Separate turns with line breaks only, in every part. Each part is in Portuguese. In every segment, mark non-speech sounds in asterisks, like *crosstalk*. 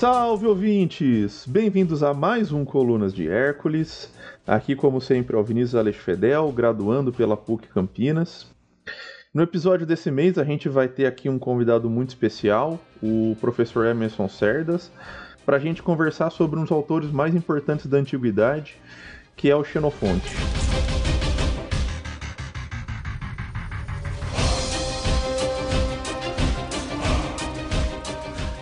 Salve ouvintes! Bem-vindos a mais um Colunas de Hércules. Aqui, como sempre, é o Vinícius Alex Fedel, graduando pela PUC Campinas. No episódio desse mês, a gente vai ter aqui um convidado muito especial, o professor Emerson Cerdas, para a gente conversar sobre um dos autores mais importantes da antiguidade, que é o Xenofonte.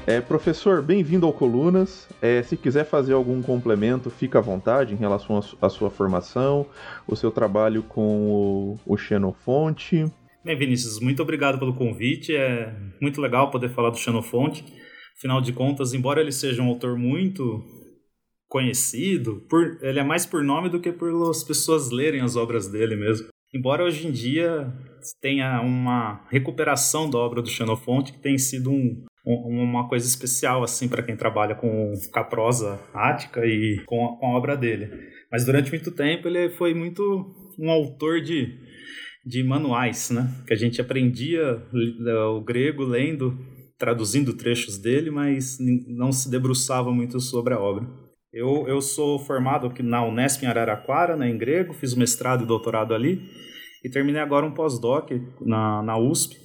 É, professor, bem-vindo ao Colunas. É, se quiser fazer algum complemento, fica à vontade em relação à sua formação, o seu trabalho com o, o Xenofonte.
Bem, Vinícius, muito obrigado pelo convite. É muito legal poder falar do Xenofonte. Afinal de contas, embora ele seja um autor muito conhecido, por, ele é mais por nome do que por as pessoas lerem as obras dele mesmo. Embora hoje em dia tenha uma recuperação da obra do Xenofonte, que tem sido um, uma coisa especial assim para quem trabalha com, com a prosa ática e com a, com a, obra dele. Mas durante muito tempo ele foi muito um autor de, de manuais, né? Que a gente aprendia o grego lendo, traduzindo trechos dele, mas não se debruçava muito sobre a obra. Eu, eu sou formado na Unesp em Araraquara, né, em grego, fiz mestrado e doutorado ali, e terminei agora um pós-doc na, na USP,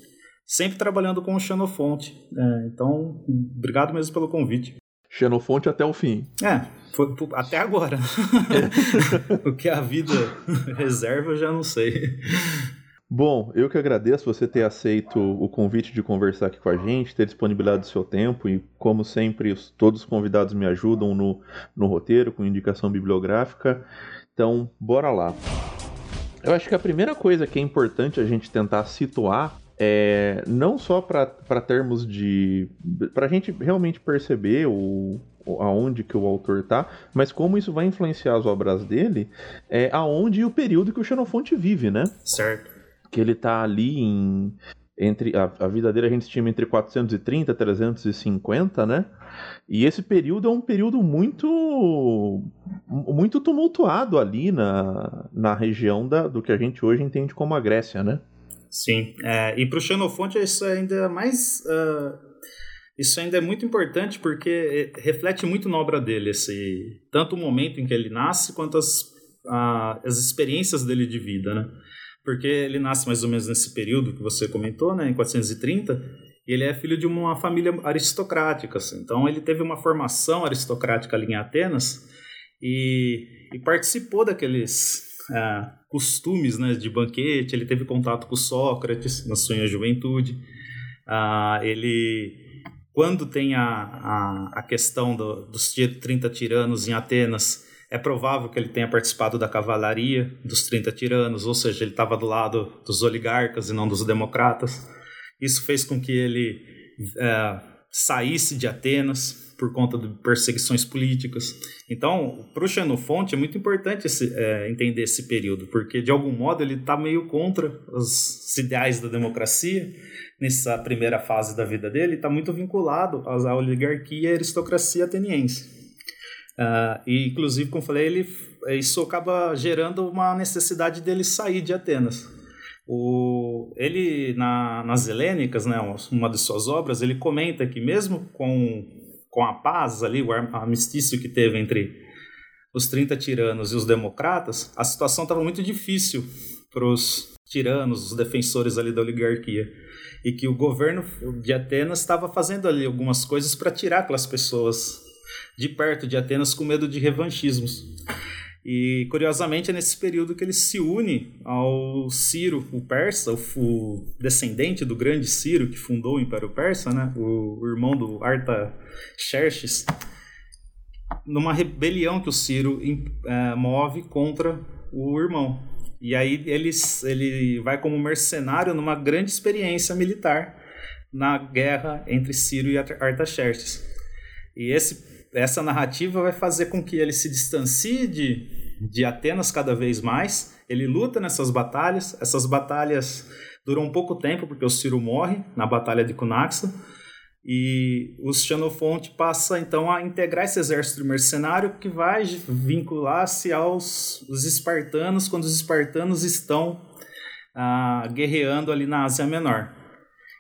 sempre trabalhando com o Xenofonte. É, então, obrigado mesmo pelo convite.
Xenofonte até o fim.
É, foi, até agora. *laughs* o que a vida *laughs* reserva eu já não sei.
Bom, eu que agradeço você ter aceito o convite de conversar aqui com a gente, ter disponibilizado o seu tempo e, como sempre, todos os convidados me ajudam no, no roteiro, com indicação bibliográfica. Então, bora lá. Eu acho que a primeira coisa que é importante a gente tentar situar é, não só para termos de. para a gente realmente perceber o, aonde que o autor tá, mas como isso vai influenciar as obras dele, é aonde e o período que o Xenofonte vive, né?
Certo.
Que ele tá ali em. Entre, a, a vida dele a gente estima entre 430 e 350, né? E esse período é um período muito muito tumultuado ali na, na região da, do que a gente hoje entende como a Grécia, né?
Sim, é, e para o Xenofonte isso ainda é mais. Uh, isso ainda é muito importante porque reflete muito na obra dele, esse, tanto o momento em que ele nasce quanto as, as experiências dele de vida, né? Porque ele nasce mais ou menos nesse período que você comentou, né, em 430, e ele é filho de uma família aristocrática, assim. então ele teve uma formação aristocrática ali em Atenas e, e participou daqueles é, costumes né, de banquete, ele teve contato com Sócrates na sua juventude. Ah, ele, quando tem a, a, a questão do, dos 30 tiranos em Atenas, é provável que ele tenha participado da cavalaria dos 30 tiranos, ou seja, ele estava do lado dos oligarcas e não dos democratas. Isso fez com que ele é, saísse de Atenas, por conta de perseguições políticas. Então, para o Xenofonte é muito importante esse, é, entender esse período, porque de algum modo ele está meio contra os ideais da democracia nessa primeira fase da vida dele, está muito vinculado à oligarquia e aristocracia ateniense. Uh, e, inclusive, como eu falei, ele, isso acaba gerando uma necessidade dele sair de Atenas. O, ele, na, nas Helênicas, né, uma de suas obras, ele comenta que mesmo com com a paz ali, o armistício que teve entre os 30 tiranos e os democratas, a situação estava muito difícil para os tiranos, os defensores ali da oligarquia. E que o governo de Atenas estava fazendo ali algumas coisas para tirar aquelas pessoas de perto de Atenas com medo de revanchismos. E curiosamente é nesse período que ele se une ao Ciro, o persa, o, descendente do grande Ciro que fundou o Império Persa, né? o, o irmão do Artaxerxes, numa rebelião que o Ciro é, move contra o irmão. E aí ele, ele vai como mercenário numa grande experiência militar na guerra entre Ciro e Artaxerxes. E esse essa narrativa vai fazer com que ele se distancie de, de Atenas cada vez mais. Ele luta nessas batalhas. Essas batalhas duram um pouco tempo, porque o Ciro morre na Batalha de Cunaxa. E o Xenofonte passa então a integrar esse exército mercenário que vai vincular-se aos os espartanos quando os espartanos estão ah, guerreando ali na Ásia Menor.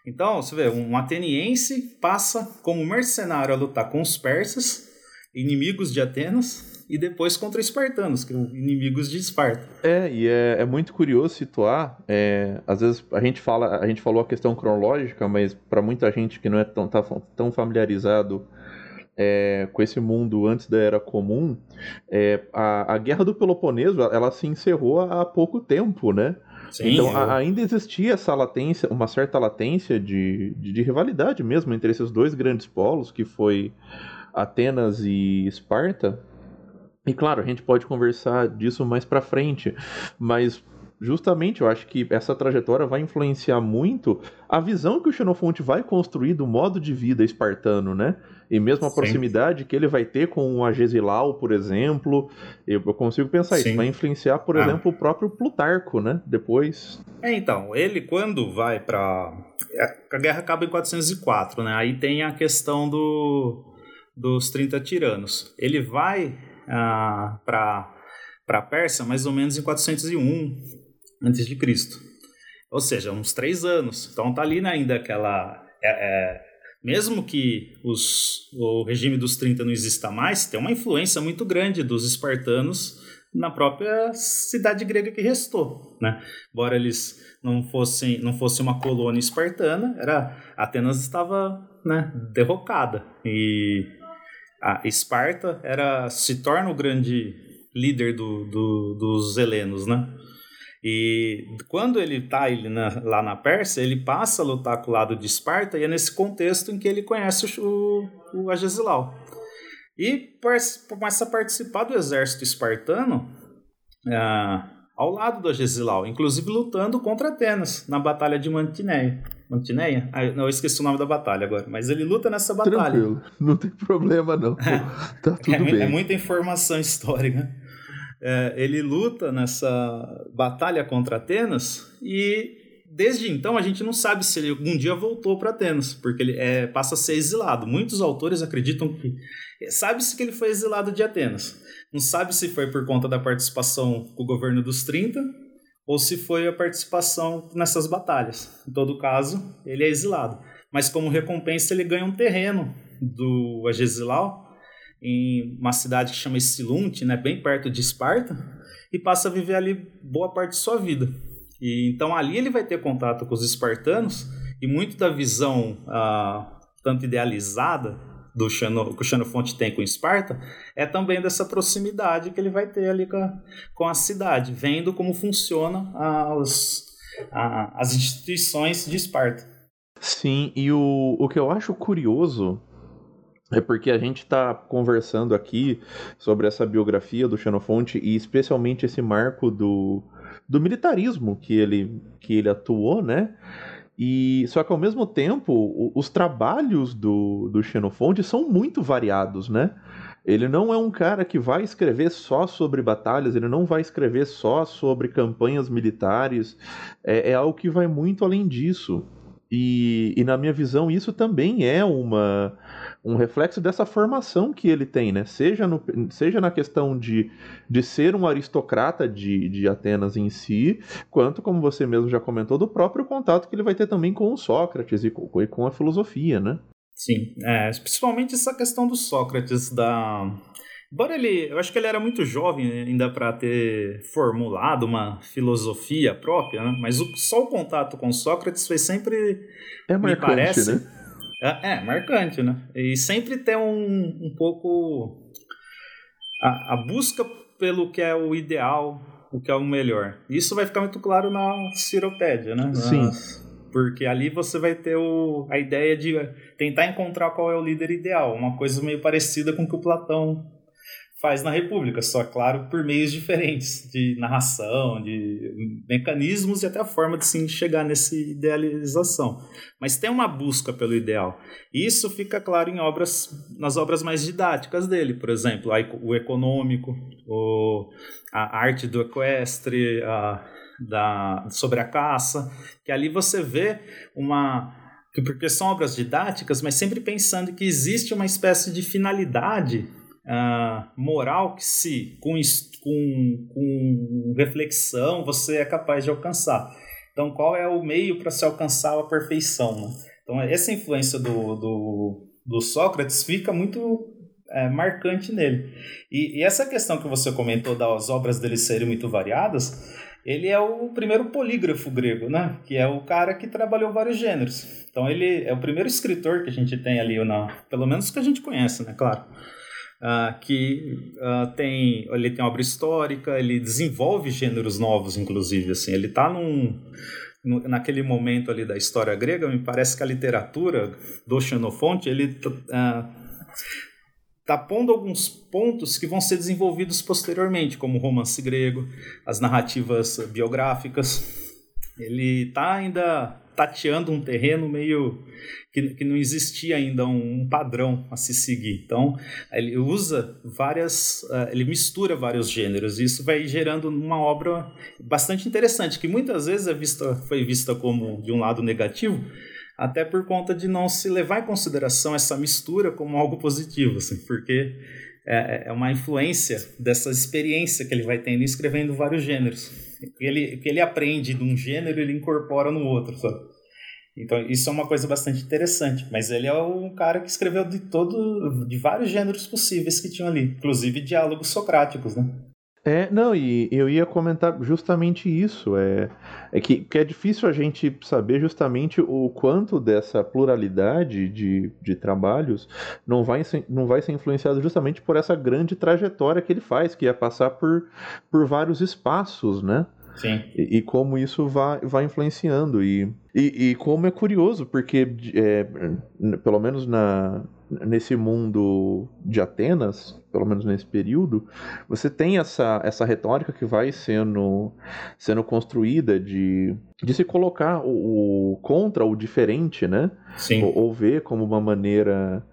Então, você vê, um ateniense passa como mercenário a lutar com os persas, inimigos de Atenas, e depois contra os espartanos, que são inimigos de Esparta.
É, e é, é muito curioso situar. É, às vezes a gente fala, a gente falou a questão cronológica, mas para muita gente que não é tão, tá, tão familiarizado é, com esse mundo antes da Era Comum, é, a, a Guerra do Peloponeso ela se encerrou há pouco tempo, né? Sim, então eu... ainda existia essa latência, uma certa latência de, de, de, rivalidade mesmo entre esses dois grandes polos, que foi Atenas e Esparta. E claro, a gente pode conversar disso mais para frente, mas justamente eu acho que essa trajetória vai influenciar muito a visão que o Xenofonte vai construir do modo de vida espartano, né? E mesmo a Sim. proximidade que ele vai ter com o Agesilau, por exemplo, eu, eu consigo pensar Sim. isso. Vai influenciar, por ah. exemplo, o próprio Plutarco, né? Depois.
É, então, ele quando vai para A guerra acaba em 404, né? Aí tem a questão do... dos 30 tiranos. Ele vai ah, para a Pérsia mais ou menos em 401 antes de Cristo. Ou seja, uns três anos. Então tá ali né, ainda aquela. É, é, mesmo que os, o regime dos 30 não exista mais, tem uma influência muito grande dos espartanos na própria cidade grega que restou, né? Embora eles não fossem não fosse uma colônia espartana, era Atenas estava, né, derrocada e a Esparta era se torna o grande líder do, do, dos helenos, né? E quando ele está ele lá na Pérsia, ele passa a lutar com o lado de Esparta e é nesse contexto em que ele conhece o, o Agesilau. E começa a participar do exército espartano ah, ao lado do Agesilau, inclusive lutando contra Atenas na Batalha de Mantineia. Mantineia? Ah, não, eu esqueci o nome da batalha agora, mas ele luta nessa batalha.
Tranquilo, não tem problema não. É, tá tudo
é,
bem.
É muita informação histórica é, ele luta nessa batalha contra Atenas e desde então a gente não sabe se ele algum dia voltou para Atenas, porque ele é, passa a ser exilado. Muitos autores acreditam que sabe-se que ele foi exilado de Atenas. Não sabe se foi por conta da participação com o governo dos 30 ou se foi a participação nessas batalhas. Em todo caso, ele é exilado. Mas como recompensa ele ganha um terreno do Agesilau em uma cidade que chama Silunte, né, bem perto de Esparta, e passa a viver ali boa parte de sua vida. E então ali ele vai ter contato com os espartanos e muito da visão ah, tanto idealizada do Xeno, que o Xenofonte tem com Esparta é também dessa proximidade que ele vai ter ali com a, com a cidade, vendo como funciona as, as instituições de Esparta.
Sim, e o, o que eu acho curioso é porque a gente está conversando aqui sobre essa biografia do Xenofonte e especialmente esse marco do, do militarismo que ele, que ele atuou, né? E só que ao mesmo tempo, os trabalhos do, do Xenofonte são muito variados, né? Ele não é um cara que vai escrever só sobre batalhas, ele não vai escrever só sobre campanhas militares, é, é algo que vai muito além disso. E, e na minha visão, isso também é uma um reflexo dessa formação que ele tem, né? Seja, no, seja na questão de, de ser um aristocrata de, de Atenas em si, quanto, como você mesmo já comentou, do próprio contato que ele vai ter também com o Sócrates e com, e com a filosofia, né?
Sim, é, principalmente essa questão do Sócrates, da. Embora ele, eu acho que ele era muito jovem ainda para ter formulado uma filosofia própria, né? mas o, só o contato com Sócrates foi sempre,
é marcante, me parece, né?
É, é, marcante, né? E sempre tem um, um pouco a, a, busca pelo que é o ideal, o que é o melhor. Isso vai ficar muito claro na Ciropédia, né?
Sim.
porque ali você vai ter o, a ideia de tentar encontrar qual é o líder ideal, uma coisa meio parecida com o que o Platão faz na República, só claro por meios diferentes de narração, de mecanismos e até a forma de se chegar nessa idealização. Mas tem uma busca pelo ideal. Isso fica claro em obras, nas obras mais didáticas dele, por exemplo, o econômico, o, a arte do equestre, a, da, sobre a caça, que ali você vê uma porque são obras didáticas, mas sempre pensando que existe uma espécie de finalidade uh, moral que se com, com, com reflexão você é capaz de alcançar. Então, qual é o meio para se alcançar a perfeição? Né? Então, essa influência do, do, do Sócrates fica muito é, marcante nele. E, e, essa questão que você comentou das obras dele serem muito variadas, ele é o primeiro polígrafo grego, né? Que é o cara que trabalhou vários gêneros. Então ele é o primeiro escritor que a gente tem ali, na, pelo menos que a gente conhece, né? Claro. Uh, que uh, tem ele tem obra histórica, ele desenvolve gêneros novos, inclusive. Assim, ele está num no, naquele momento ali da história grega, me parece que a literatura do Xenofonte ele uh, pondo alguns pontos que vão ser desenvolvidos posteriormente, como o romance grego, as narrativas biográficas. Ele está ainda tateando um terreno meio que, que não existia ainda um, um, padrão a se seguir. Então, ele usa várias, uh, ele mistura vários gêneros e isso vai gerando uma obra bastante interessante, que muitas vezes é vista, foi vista como de um lado negativo, até por conta de não se levar em consideração essa mistura como algo positivo, assim, porque é, é uma influência dessa experiência que ele vai tendo escrevendo vários gêneros. O que ele, que ele aprende de um gênero, ele incorpora no outro, sabe? Então, isso é uma coisa bastante interessante. Mas ele é um cara que escreveu de todo, de vários gêneros possíveis que tinham ali, inclusive diálogos socráticos, né?
É, não, e eu ia comentar justamente isso. É, é que, que é difícil a gente saber justamente o quanto dessa pluralidade de, de trabalhos não vai, ser, não vai ser influenciado justamente por essa grande trajetória que ele faz, que é passar por, por vários espaços, né?
Sim.
E, e, como isso vai, vai influenciando. E, e, e como é curioso, porque, é, pelo menos na, nesse mundo de Atenas, pelo menos nesse período, você tem essa, essa retórica que vai sendo, sendo construída de, de se colocar o, o contra o diferente, né?
Sim.
Ou, ou ver como uma maneira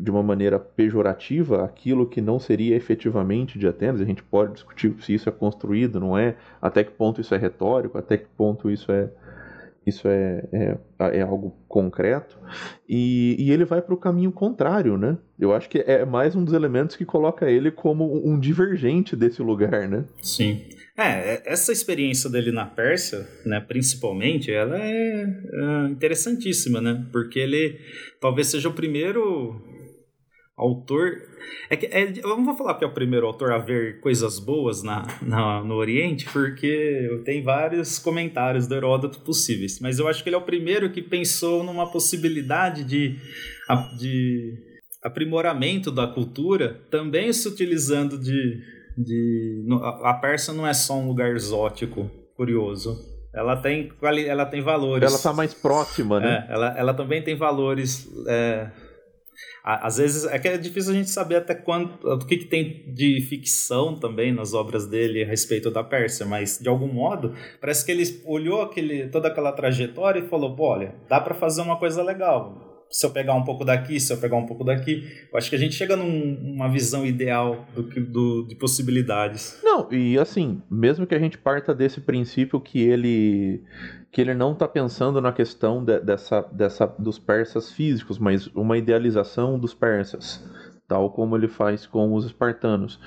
de uma maneira pejorativa aquilo que não seria efetivamente de Atenas. A gente pode discutir se isso é construído, não é, até que ponto isso é retórico, até que ponto isso é isso é, é, é algo concreto, e, e ele vai para o caminho contrário, né? Eu acho que é mais um dos elementos que coloca ele como um divergente desse lugar, né?
Sim. É, é essa experiência dele na Pérsia, né, principalmente, ela é, é interessantíssima, né? Porque ele talvez seja o primeiro autor. É que, é, eu não vou falar que é o primeiro autor a ver coisas boas na, na, no Oriente, porque tem vários comentários do Heródoto possíveis. Mas eu acho que ele é o primeiro que pensou numa possibilidade de, de aprimoramento da cultura, também se utilizando de. de a Pérsia não é só um lugar exótico, curioso. Ela tem, ela tem valores.
Ela está mais próxima, né?
É, ela, ela também tem valores. É, às vezes é que é difícil a gente saber até quanto o que, que tem de ficção também nas obras dele a respeito da Pérsia, mas de algum modo parece que ele olhou aquele, toda aquela trajetória e falou: olha, dá para fazer uma coisa legal. Se eu pegar um pouco daqui, se eu pegar um pouco daqui, eu acho que a gente chega numa num, visão ideal do, do, de possibilidades.
Não, e assim, mesmo que a gente parta desse princípio que ele que ele não está pensando na questão de, dessa, dessa, dos persas físicos, mas uma idealização dos persas, tal como ele faz com os espartanos.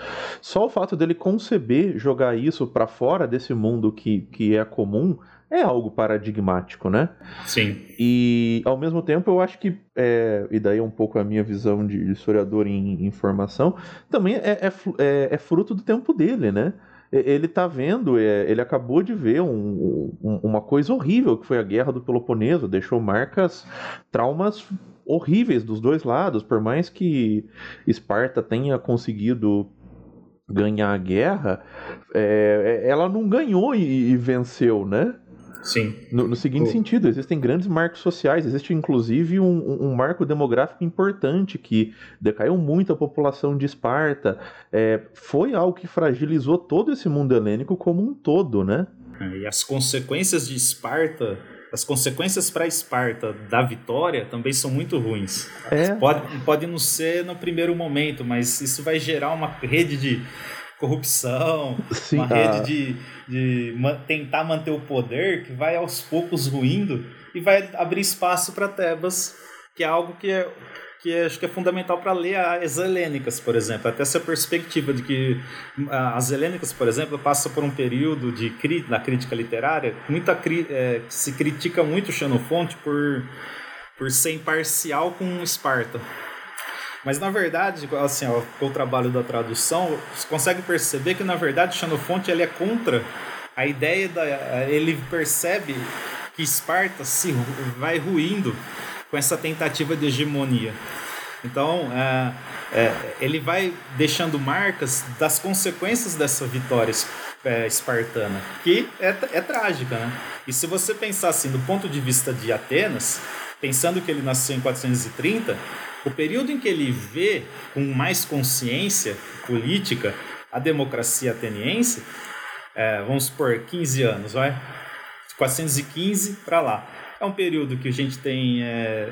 Só o fato dele conceber jogar isso para fora desse mundo que, que é comum é algo paradigmático, né?
Sim.
E ao mesmo tempo eu acho que, é, e daí é um pouco a minha visão de historiador em, em formação, também é, é, é, é fruto do tempo dele, né? Ele está vendo, é, ele acabou de ver um, um, uma coisa horrível que foi a guerra do Peloponeso, deixou marcas, traumas horríveis dos dois lados, por mais que Esparta tenha conseguido ganhar a guerra, é, ela não ganhou e, e venceu, né?
Sim.
No, no seguinte oh. sentido, existem grandes marcos sociais, existe inclusive um, um, marco demográfico importante que decaiu muito a população de Esparta. É, foi algo que fragilizou todo esse mundo helênico como um todo, né?
É, e as consequências de Esparta as consequências para Esparta da vitória também são muito ruins.
É.
Pode, pode não ser no primeiro momento, mas isso vai gerar uma rede de corrupção, Sim, uma rede ah. de, de tentar manter o poder que vai aos poucos ruindo e vai abrir espaço para Tebas, que é algo que é, que acho que é fundamental para ler as helênicas, por exemplo. Até essa perspectiva de que as helênicas, por exemplo, passa por um período de na crítica literária, muita é, se critica muito Xenofonte por, por ser imparcial com Esparta. Mas na verdade, assim, ó, o trabalho da tradução, você consegue perceber que na verdade Xenofonte ele é contra a ideia da ele percebe que Esparta se vai ruindo com essa tentativa de hegemonia. Então, é, é, ele vai deixando marcas das consequências dessa vitória é, espartana, que é, é trágica. Né? E se você pensar assim, do ponto de vista de Atenas, pensando que ele nasceu em 430, o período em que ele vê com mais consciência política a democracia ateniense, é, vamos supor 15 anos, vai? 415 para lá. É um período que a gente tem é,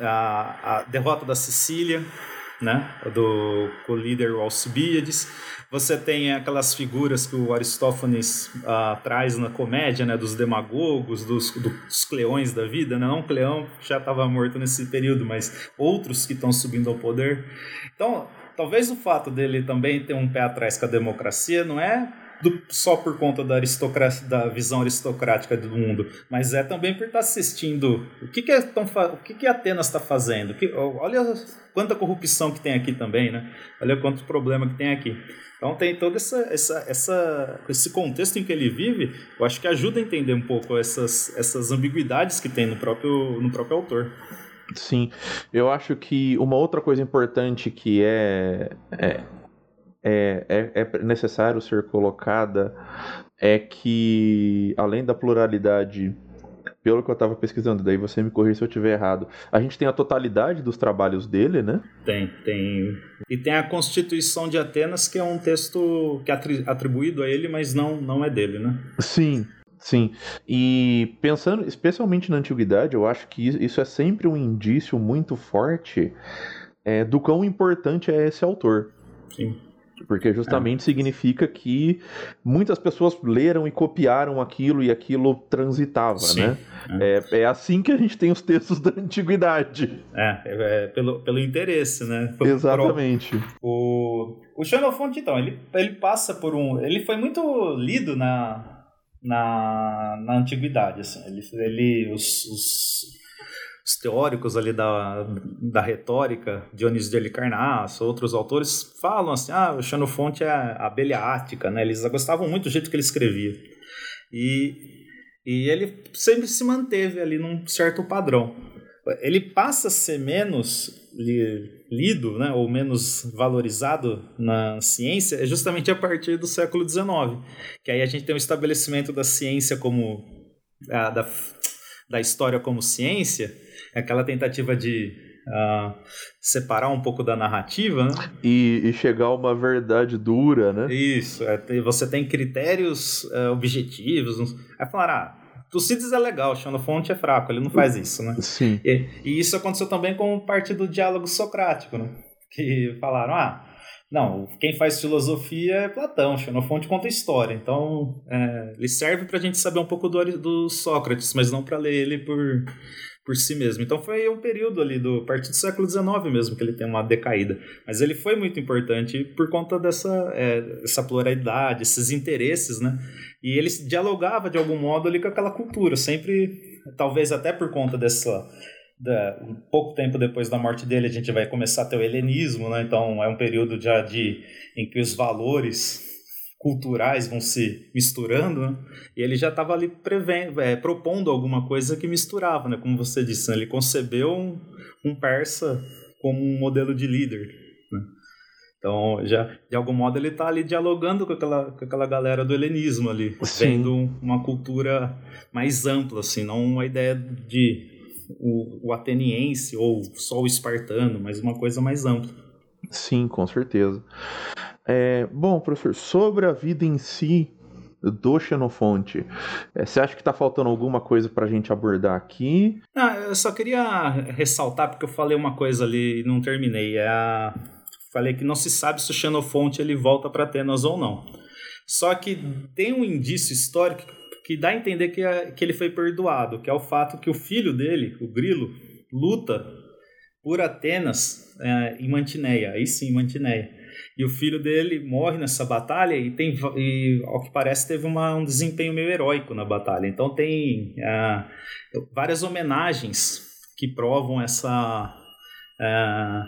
a, a, derrota da Sicília, né, do co-líder Alcibiades. Você tem aquelas figuras que o Aristófanes uh, traz na comédia, né, dos demagogos, dos, dos cleões da vida. Né? Não Cleão já estava morto nesse período, mas outros que estão subindo ao poder. Então, talvez o fato dele também ter um pé atrás com a democracia não é do, só por conta da aristocracia, da visão aristocrática do mundo, mas é também por estar assistindo o que, que, é tão, o que, que Atenas está fazendo. Que, olha quanta corrupção que tem aqui também, né? Olha quanto problema que tem aqui. Então tem todo essa, essa, essa, esse contexto em que ele vive, eu acho que ajuda a entender um pouco essas, essas ambiguidades que tem no próprio, no próprio autor.
Sim, eu acho que uma outra coisa importante que é, é é, é, é necessário ser colocada é que, além da pluralidade pelo que eu estava pesquisando, daí você me corrija se eu estiver errado. A gente tem a totalidade dos trabalhos dele, né?
Tem, tem. E tem a Constituição de Atenas, que é um texto que é atribuído a ele, mas não, não é dele, né?
Sim, sim. E pensando especialmente na antiguidade, eu acho que isso é sempre um indício muito forte é, do quão importante é esse autor.
Sim.
Porque justamente é. significa que muitas pessoas leram e copiaram aquilo e aquilo transitava, Sim. né? É. é. É, assim que a gente tem os textos *laughs* da antiguidade.
É, é, é pelo, pelo interesse, né?
Exatamente.
O, o Xenofonte, então, ele, ele passa por um... Ele foi muito lido na, na, na antiguidade, assim. Ele, ele os, os os teóricos ali da, da retórica, Dionísio de Halicarnasso, outros autores, falam assim, ah, o Xenofonte é a abelha ática, né? Eles gostavam muito do jeito que ele escrevia. E, e ele sempre se manteve ali num certo padrão. Ele passa a ser menos lido, né, ou menos valorizado na ciência, é justamente a partir do século XIX, que aí a gente tem o estabelecimento da ciência como a, da, da história como ciência, aquela tentativa de uh, separar um pouco da narrativa, né?
E, e, chegar a uma verdade dura, né?
Isso, é, você tem critérios uh, objetivos. Aí falaram, ah, Tucídides é legal, Xenofonte é fraco, ele não faz isso, né?
Sim.
E, e isso aconteceu também com parte do diálogo socrático, né? Que falaram, ah, não, quem faz filosofia é Platão, Xenofonte conta história. Então, é, ele serve para a gente saber um pouco do, do Sócrates, mas não para ler ele por, por si mesmo. Então foi um período ali do partir do século XIX mesmo que ele tem uma decaída. Mas ele foi muito importante por conta dessa é, essa pluralidade, esses interesses, né? E ele dialogava de algum modo ali com aquela cultura, sempre, talvez até por conta dessa da, um pouco tempo depois da morte dele, a gente vai começar a ter o helenismo, né? Então é um período já de em que os valores culturais vão se misturando, né? e ele já estava ali prevendo, é, propondo alguma coisa que misturava, né? como você disse, né? ele concebeu um, um, persa como um modelo de líder. Né? Então, já, de algum modo, ele está ali dialogando com aquela, com aquela galera do helenismo ali, Sim. vendo uma cultura mais ampla, assim, não uma ideia de o, o ateniense ou só o espartano, mas uma coisa mais ampla.
Sim, com certeza. É, bom, professor, sobre a vida em si do Xenofonte, é, você acha que está faltando alguma coisa para a gente abordar aqui?
Ah, eu só queria ressaltar, porque eu falei uma coisa ali e não terminei. É a... Falei que não se sabe se o Xenofonte ele volta para Atenas ou não. Só que tem um indício histórico que dá a entender que, que ele foi perdoado, que é o fato que o filho dele, o Grilo, luta por Atenas é, em Mantineia, aí sim, Mantineia. E o filho dele morre nessa batalha e, tem, e ao que parece, teve uma, um desempenho meio heróico na batalha. Então, tem é, várias homenagens que provam essa. É,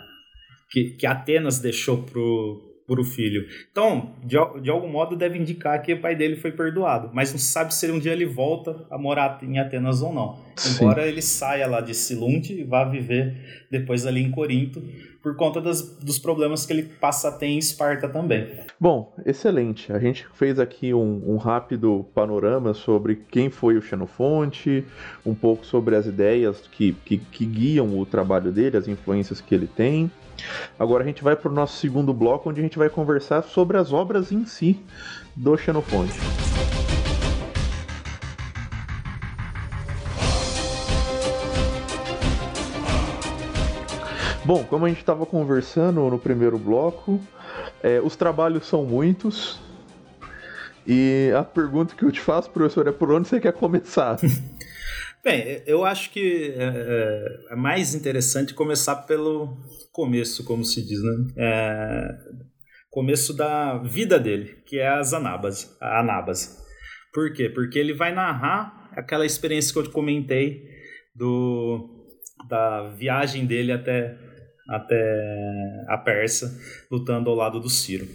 que, que Atenas deixou pro, por o filho. Então, de, de algum modo, deve indicar que o pai dele foi perdoado, mas não sabe se um dia ele volta a morar em Atenas ou não. Sim. Embora ele saia lá de Silunte e vá viver depois ali em Corinto, por conta das, dos problemas que ele passa a ter em Esparta também.
Bom, excelente. A gente fez aqui um, um rápido panorama sobre quem foi o Xenofonte, um pouco sobre as ideias que, que, que guiam o trabalho dele, as influências que ele tem. Agora a gente vai para o nosso segundo bloco, onde a gente vai conversar sobre as obras em si do Xenofonte. Bom, como a gente estava conversando no primeiro bloco, é, os trabalhos são muitos. E a pergunta que eu te faço, professor, é por onde você quer começar? *laughs*
Bem, eu acho que é, é, é, mais interessante começar pelo começo, como se diz, né? É, começo da vida dele, que é as anábase, a. Por quê? Porque ele vai narrar aquela experiência que eu te comentei do, da viagem dele até, até a Pérsia, lutando ao lado do Ciro.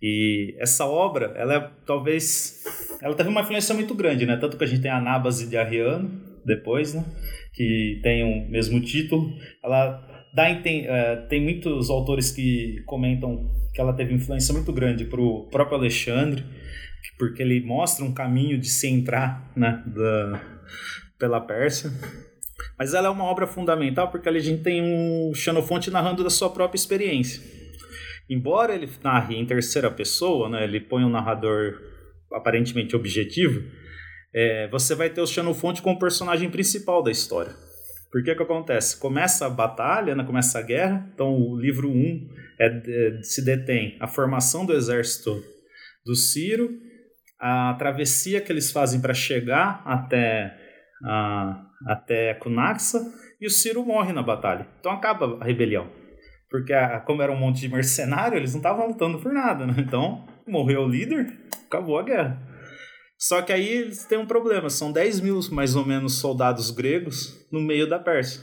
E essa obra, ela é talvez. Ela teve uma influência muito grande, né? Tanto que a gente tem a Anábase de Arriano, depois, né? Que tem o mesmo título. Ela dá, tem, uh, tem muitos autores que comentam que ela teve influência muito grande para o próprio Alexandre, porque ele mostra um caminho de se entrar né, da, pela Pérsia. Mas ela é uma obra fundamental porque a gente tem um Xenofonte narrando da sua própria experiência. Embora ele narre em terceira pessoa, né, ele põe um narrador aparentemente objetivo, é, você vai ter o Xenofonte como personagem principal da história. Porque que acontece? Começa a batalha, né, começa a guerra, então o livro 1 um é, é, se detém a formação do exército do Ciro, a travessia que eles fazem para chegar até, a, até Cunaxa, e o Ciro morre na batalha. Então acaba a rebelião. Porque a, como era um monte de mercenário, eles não estavam lutando por nada, né? Então morreu o líder, acabou a guerra. Só que aí eles têm um problema, são 10 mil mais ou menos soldados gregos no meio da Pérsia.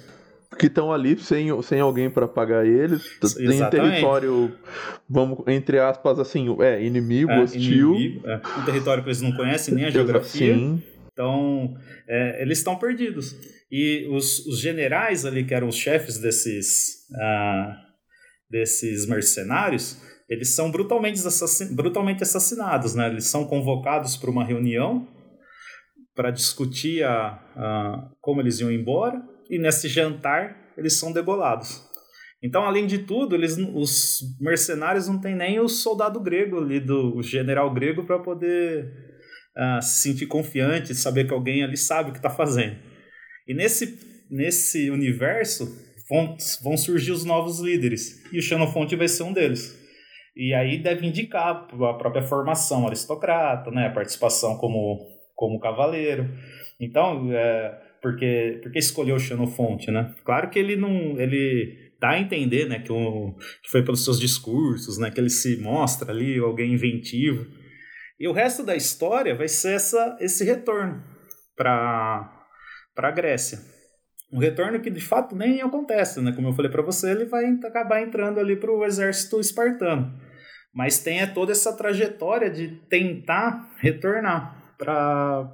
Que estão ali sem, sem alguém para pagar eles. Um território, vamos, entre aspas, assim, é, inimigo, é, hostil. Inimigo,
é. Um território que eles não conhecem nem a geografia. Sim. Então, é, eles estão perdidos. E os, os generais ali, que eram os chefes desses, uh, desses mercenários, eles são brutalmente, assassin brutalmente assassinados, né? Eles são convocados para uma reunião para discutir a, a, como eles iam embora e nesse jantar eles são degolados. Então, além de tudo, eles, os mercenários não têm nem o soldado grego ali, do o general grego, para poder se sentir confiante, saber que alguém ali sabe o que está fazendo. E nesse, nesse universo vão, vão surgir os novos líderes, e o Xenofonte vai ser um deles. E aí deve indicar a própria formação aristocrata, né? a participação como, como cavaleiro. Então, é, porque, porque escolheu Xenofonte, né? Claro que ele não. Ele dá a entender né, que, o, que foi pelos seus discursos, né, que ele se mostra ali alguém inventivo. E o resto da história vai ser essa, esse retorno para a Grécia. Um retorno que de fato nem acontece, né? Como eu falei para você, ele vai acabar entrando ali para o exército espartano. Mas tem é toda essa trajetória de tentar retornar para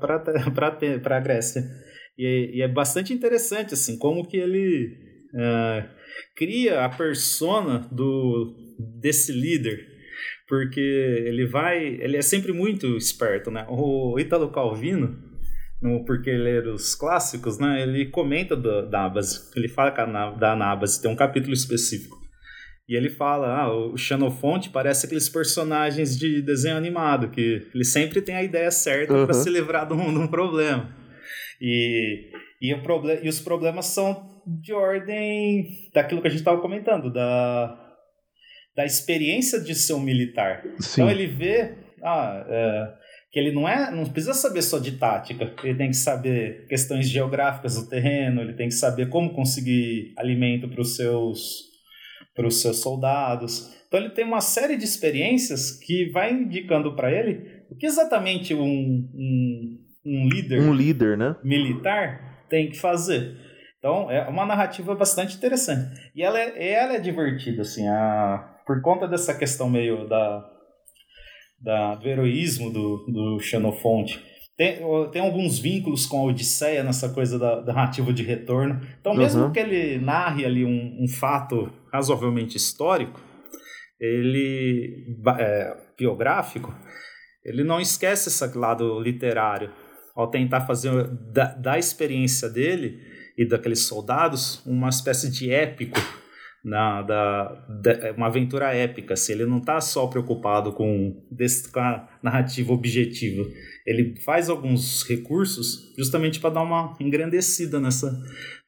a *laughs* Grécia. E, e, é bastante interessante assim como que ele uh, cria a persona do, desse líder porque ele vai ele é sempre muito esperto né o Italo Calvino no Porque Ler os Clássicos, né, ele comenta do, da Abbas, ele fala da Anabas, tem um capítulo específico. E ele fala, ah, o Xenofonte parece aqueles personagens de desenho animado, que ele sempre tem a ideia certa uhum. para se livrar de um, de um, problema. E, e, o proble e os problemas são de ordem daquilo que a gente estava comentando, da, da experiência de ser um militar. Sim. Então ele vê, ah, é, que ele não é, não precisa saber só de tática, ele tem que saber questões geográficas do terreno, ele tem que saber como conseguir alimento para os seus para os seus soldados. Então ele tem uma série de experiências que vai indicando para ele o que exatamente um, um, um líder,
um líder né?
militar tem que fazer. Então é uma narrativa bastante interessante e ela é, ela é divertida assim, a, por conta dessa questão meio da da, do heroísmo do, do Xenofonte. Tem, tem alguns vínculos com a Odisseia nessa coisa da, da narrativa de retorno. Então, mesmo uhum. que ele narre ali um, um fato razoavelmente histórico, ele é, biográfico, ele não esquece esse lado literário ao tentar fazer da, da experiência dele e daqueles soldados uma espécie de épico na, da, da, é uma aventura épica, se ele não está só preocupado com, desse, com a narrativa objetiva, ele faz alguns recursos justamente para dar uma engrandecida nessa,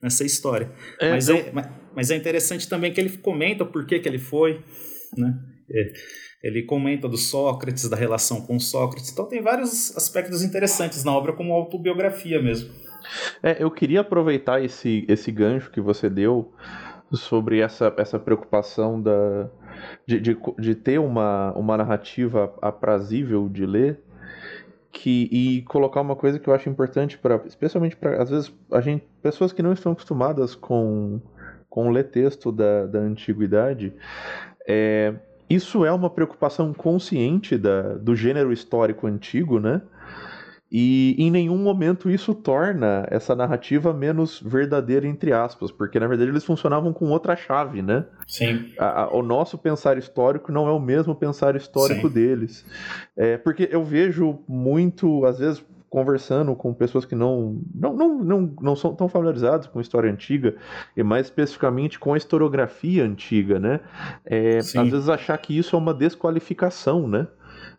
nessa história. É, mas, é, mas é interessante também que ele comenta por que, que ele foi, né? É, ele comenta do Sócrates, da relação com Sócrates. Então tem vários aspectos interessantes na obra como autobiografia mesmo.
É, eu queria aproveitar esse, esse gancho que você deu sobre essa, essa preocupação da, de, de, de ter uma, uma narrativa aprazível de ler que e colocar uma coisa que eu acho importante para especialmente para às vezes a gente pessoas que não estão acostumadas com com ler texto da, da antiguidade é, isso é uma preocupação consciente da, do gênero histórico antigo né e em nenhum momento isso torna essa narrativa menos verdadeira, entre aspas, porque na verdade eles funcionavam com outra chave, né?
Sim.
A, a, o nosso pensar histórico não é o mesmo pensar histórico Sim. deles. É, porque eu vejo muito, às vezes, conversando com pessoas que não, não, não, não, não são tão familiarizadas com história antiga, e mais especificamente com a historiografia antiga, né? É, às vezes achar que isso é uma desqualificação, né?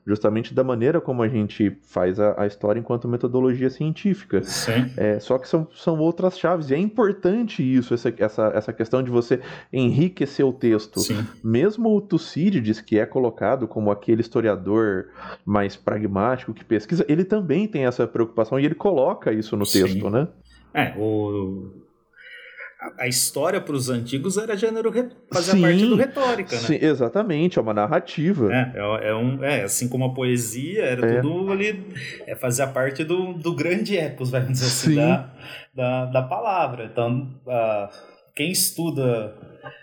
Justamente da maneira como a gente faz a, a história enquanto metodologia científica.
Sim.
É, só que são, são outras chaves, e é importante isso, essa, essa, essa questão de você enriquecer o texto.
Sim.
Mesmo o Tucídides, que é colocado como aquele historiador mais pragmático que pesquisa, ele também tem essa preocupação e ele coloca isso no Sim. texto, né?
É, o a história para os antigos era gênero fazia sim, parte do retórica, né? Sim,
exatamente, é uma narrativa.
É, é, é, um, é assim como a poesia era é. tudo ali, é, fazia parte do, do grande epos, vamos dizer assim, da, da, da, palavra. Então, uh, quem estuda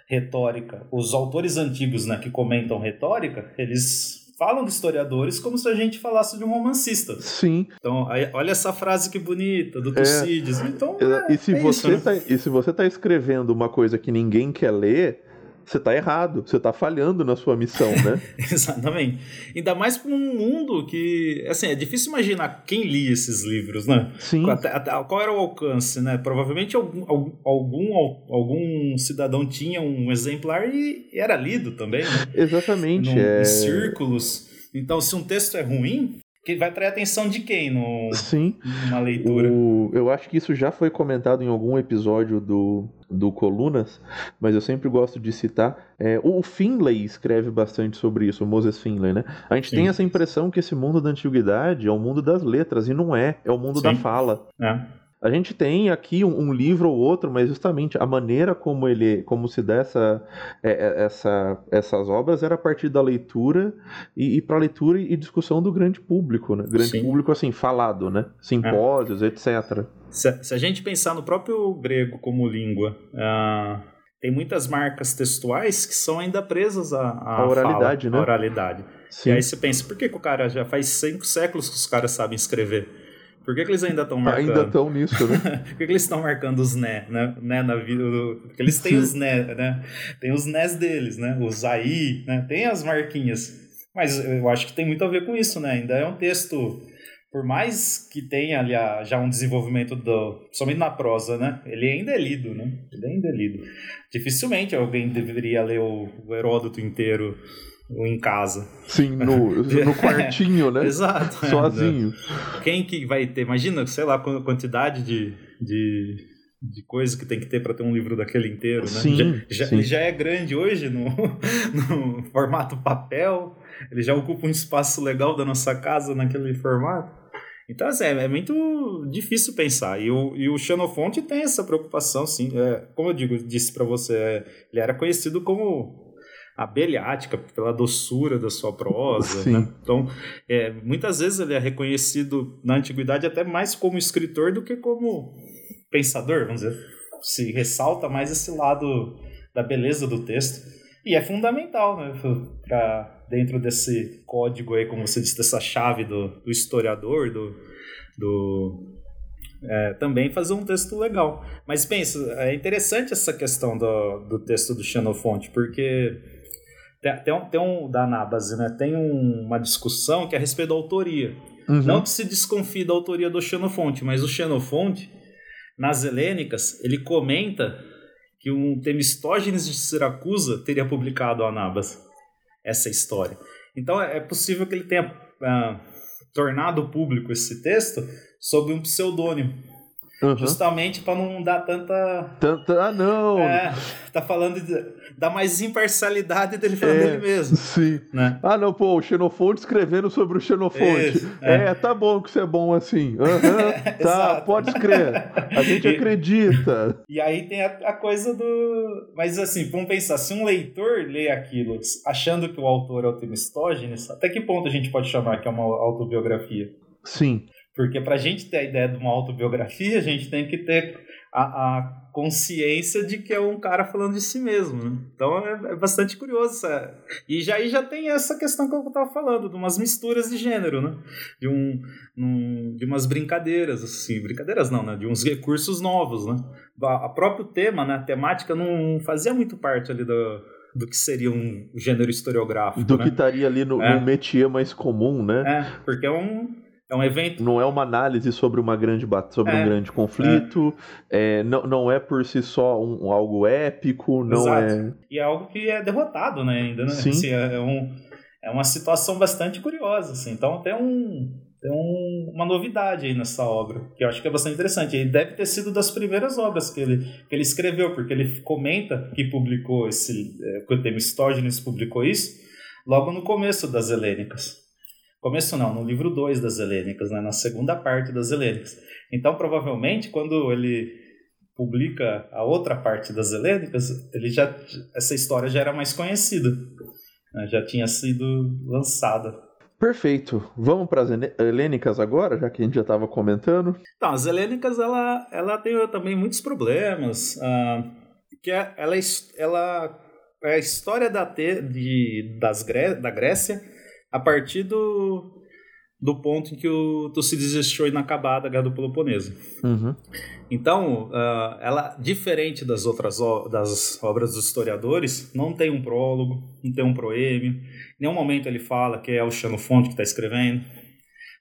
retórica, os autores antigos né, que comentam retórica, eles falam de historiadores como se a gente falasse de um romancista.
Sim.
Então, aí, olha essa frase que bonita, do Tucídides. É, então,
é, e, se é você isso, tá, né? e se você está escrevendo uma coisa que ninguém quer ler, você está errado, você está falhando na sua missão, né? *laughs*
Exatamente. Ainda mais para um mundo que, assim, é difícil imaginar quem lia esses livros, né?
Sim.
Até, qual era o alcance, né? Provavelmente algum, algum, algum cidadão tinha um exemplar e era lido também, né?
Exatamente.
É... Em círculos. Então, se um texto é ruim, que vai atrair a atenção de quem no,
Sim.
numa leitura?
O, eu acho que isso já foi comentado em algum episódio do, do Colunas, mas eu sempre gosto de citar. É, o Finlay escreve bastante sobre isso, o Moses Finlay, né? A gente Sim. tem essa impressão que esse mundo da antiguidade é o mundo das letras, e não é, é o mundo Sim. da fala.
É.
A gente tem aqui um, um, livro ou outro, mas justamente a maneira como ele, como se dá essa, é, é, essa, essas obras era a partir da leitura e, e para leitura e discussão do grande público, né? Grande Sim. público assim falado, né? Simpósios, é. etc.
Se, se, a gente pensar no próprio grego como língua, uh, tem muitas marcas textuais que são ainda presas à, à
oralidade,
fala,
né?
À oralidade. Sim. E aí você pensa, por que, que o cara já faz cinco séculos que os caras sabem escrever? Por que, que eles ainda estão marcando?
Ainda estão nisso, né? *laughs*
Por que, que eles estão marcando os né, né, né na vida? Porque eles têm Sim. os né, né? Tem os nés deles, né? Os aí, né? Tem as marquinhas. Mas eu acho que tem muito a ver com isso, né? Ainda é um texto, por mais que tenha ali a, já um desenvolvimento do, somente na prosa, né? Ele ainda é lido, né? Ele ainda é lido. Dificilmente alguém deveria ler o, o Heródoto inteiro em casa.
Sim, no, *laughs* no quartinho, né?
Exato. *laughs*
Sozinho.
Quem que vai ter? Imagina, sei lá, a quantidade de, de, de coisa que tem que ter para ter um livro daquele inteiro, né?
Sim,
já, já,
sim.
Ele já é grande hoje no, *laughs* no formato papel, ele já ocupa um espaço legal da nossa casa naquele formato. Então, assim, é, é muito difícil pensar. E o, e o Xenofonte tem essa preocupação, sim. É, como eu digo, disse para você, é, ele era conhecido como abelha ática pela doçura da sua prosa. Né? Então, é, muitas vezes ele é reconhecido na antiguidade até mais como escritor do que como pensador, vamos dizer. Se ressalta mais esse lado da beleza do texto. E é fundamental, né, para dentro desse código aí, como você disse, dessa chave do, do historiador, do, do é, também fazer um texto legal. Mas pensa, é interessante essa questão do, do texto do Xenofonte, porque tem, tem, um, tem um da Nabase, né? Tem um, uma discussão que é a respeito da autoria. Uhum. Não que se desconfie da autoria do Xenofonte, mas o Xenofonte, nas Helênicas, ele comenta que um Temistógenes de Siracusa teria publicado a Anabas essa história. Então é, é possível que ele tenha uh, tornado público esse texto sob um pseudônimo. Uhum. Justamente para não dar tanta.
Tanta. Ah, não!
É, tá falando de, da mais imparcialidade dele falando é, dele mesmo.
Sim. Né? Ah, não, pô, o Xenofonte escrevendo sobre o Xenofonte. é. é. tá bom que você é bom assim. Uhum, *laughs* tá, pode crer. A gente *laughs* e, acredita.
E aí tem a, a, coisa do. Mas assim, vamos pensar, se um leitor lê aquilo achando que o autor é o Temestógenes, até que ponto a gente pode chamar que é uma autobiografia?
Sim.
Porque para a gente ter a ideia de uma autobiografia, a gente tem que ter a, a consciência de que é um cara falando de si mesmo. Né? Então é, é, bastante curioso. Essa... E já aí já tem essa questão que eu estava falando, de umas misturas de gênero, né? De, um, um, de umas brincadeiras, assim, brincadeiras não, né? De uns recursos novos, né? A, a próprio tema, né? A temática não fazia muito parte ali do, do que seria um gênero historiográfico.
Do
né?
que estaria ali no, é. no métier mais comum, né?
É, porque é um é um evento.
Não é uma análise sobre uma grande sobre é, um grande conflito. É. É, não, não é por si só um, um algo épico, não Exato. é.
E é algo que é derrotado, né? Ainda, né?
Sim.
Assim, é, um, é uma situação bastante curiosa. Assim. Então tem um. Tem um, uma novidade aí nessa obra, que eu acho que é bastante interessante. Ele deve ter sido das primeiras obras que ele, que ele escreveu, porque ele comenta que publicou esse. É, que o Temestógenes publicou isso logo no começo das Helênicas. Começo não, no livro 2 das Helênicas, né, na segunda parte das Helênicas. Então, provavelmente, quando ele publica a outra parte das Helênicas, ele já, essa história já era mais conhecida, né, já tinha sido lançada.
Perfeito. Vamos para as helênicas agora, já que a gente já estava comentando.
Então, as helênicas ela, ela tem também muitos problemas, uh, que é, ela, ela é a história da, de, das, da Grécia a partir do, do ponto em que o Tucídides deixou inacabada a Guerra do Peloponeso.
Uhum.
Então, uh, ela, diferente das outras das obras dos historiadores, não tem um prólogo, não tem um proêmio. Em nenhum momento ele fala que é o Xenofonte que está escrevendo,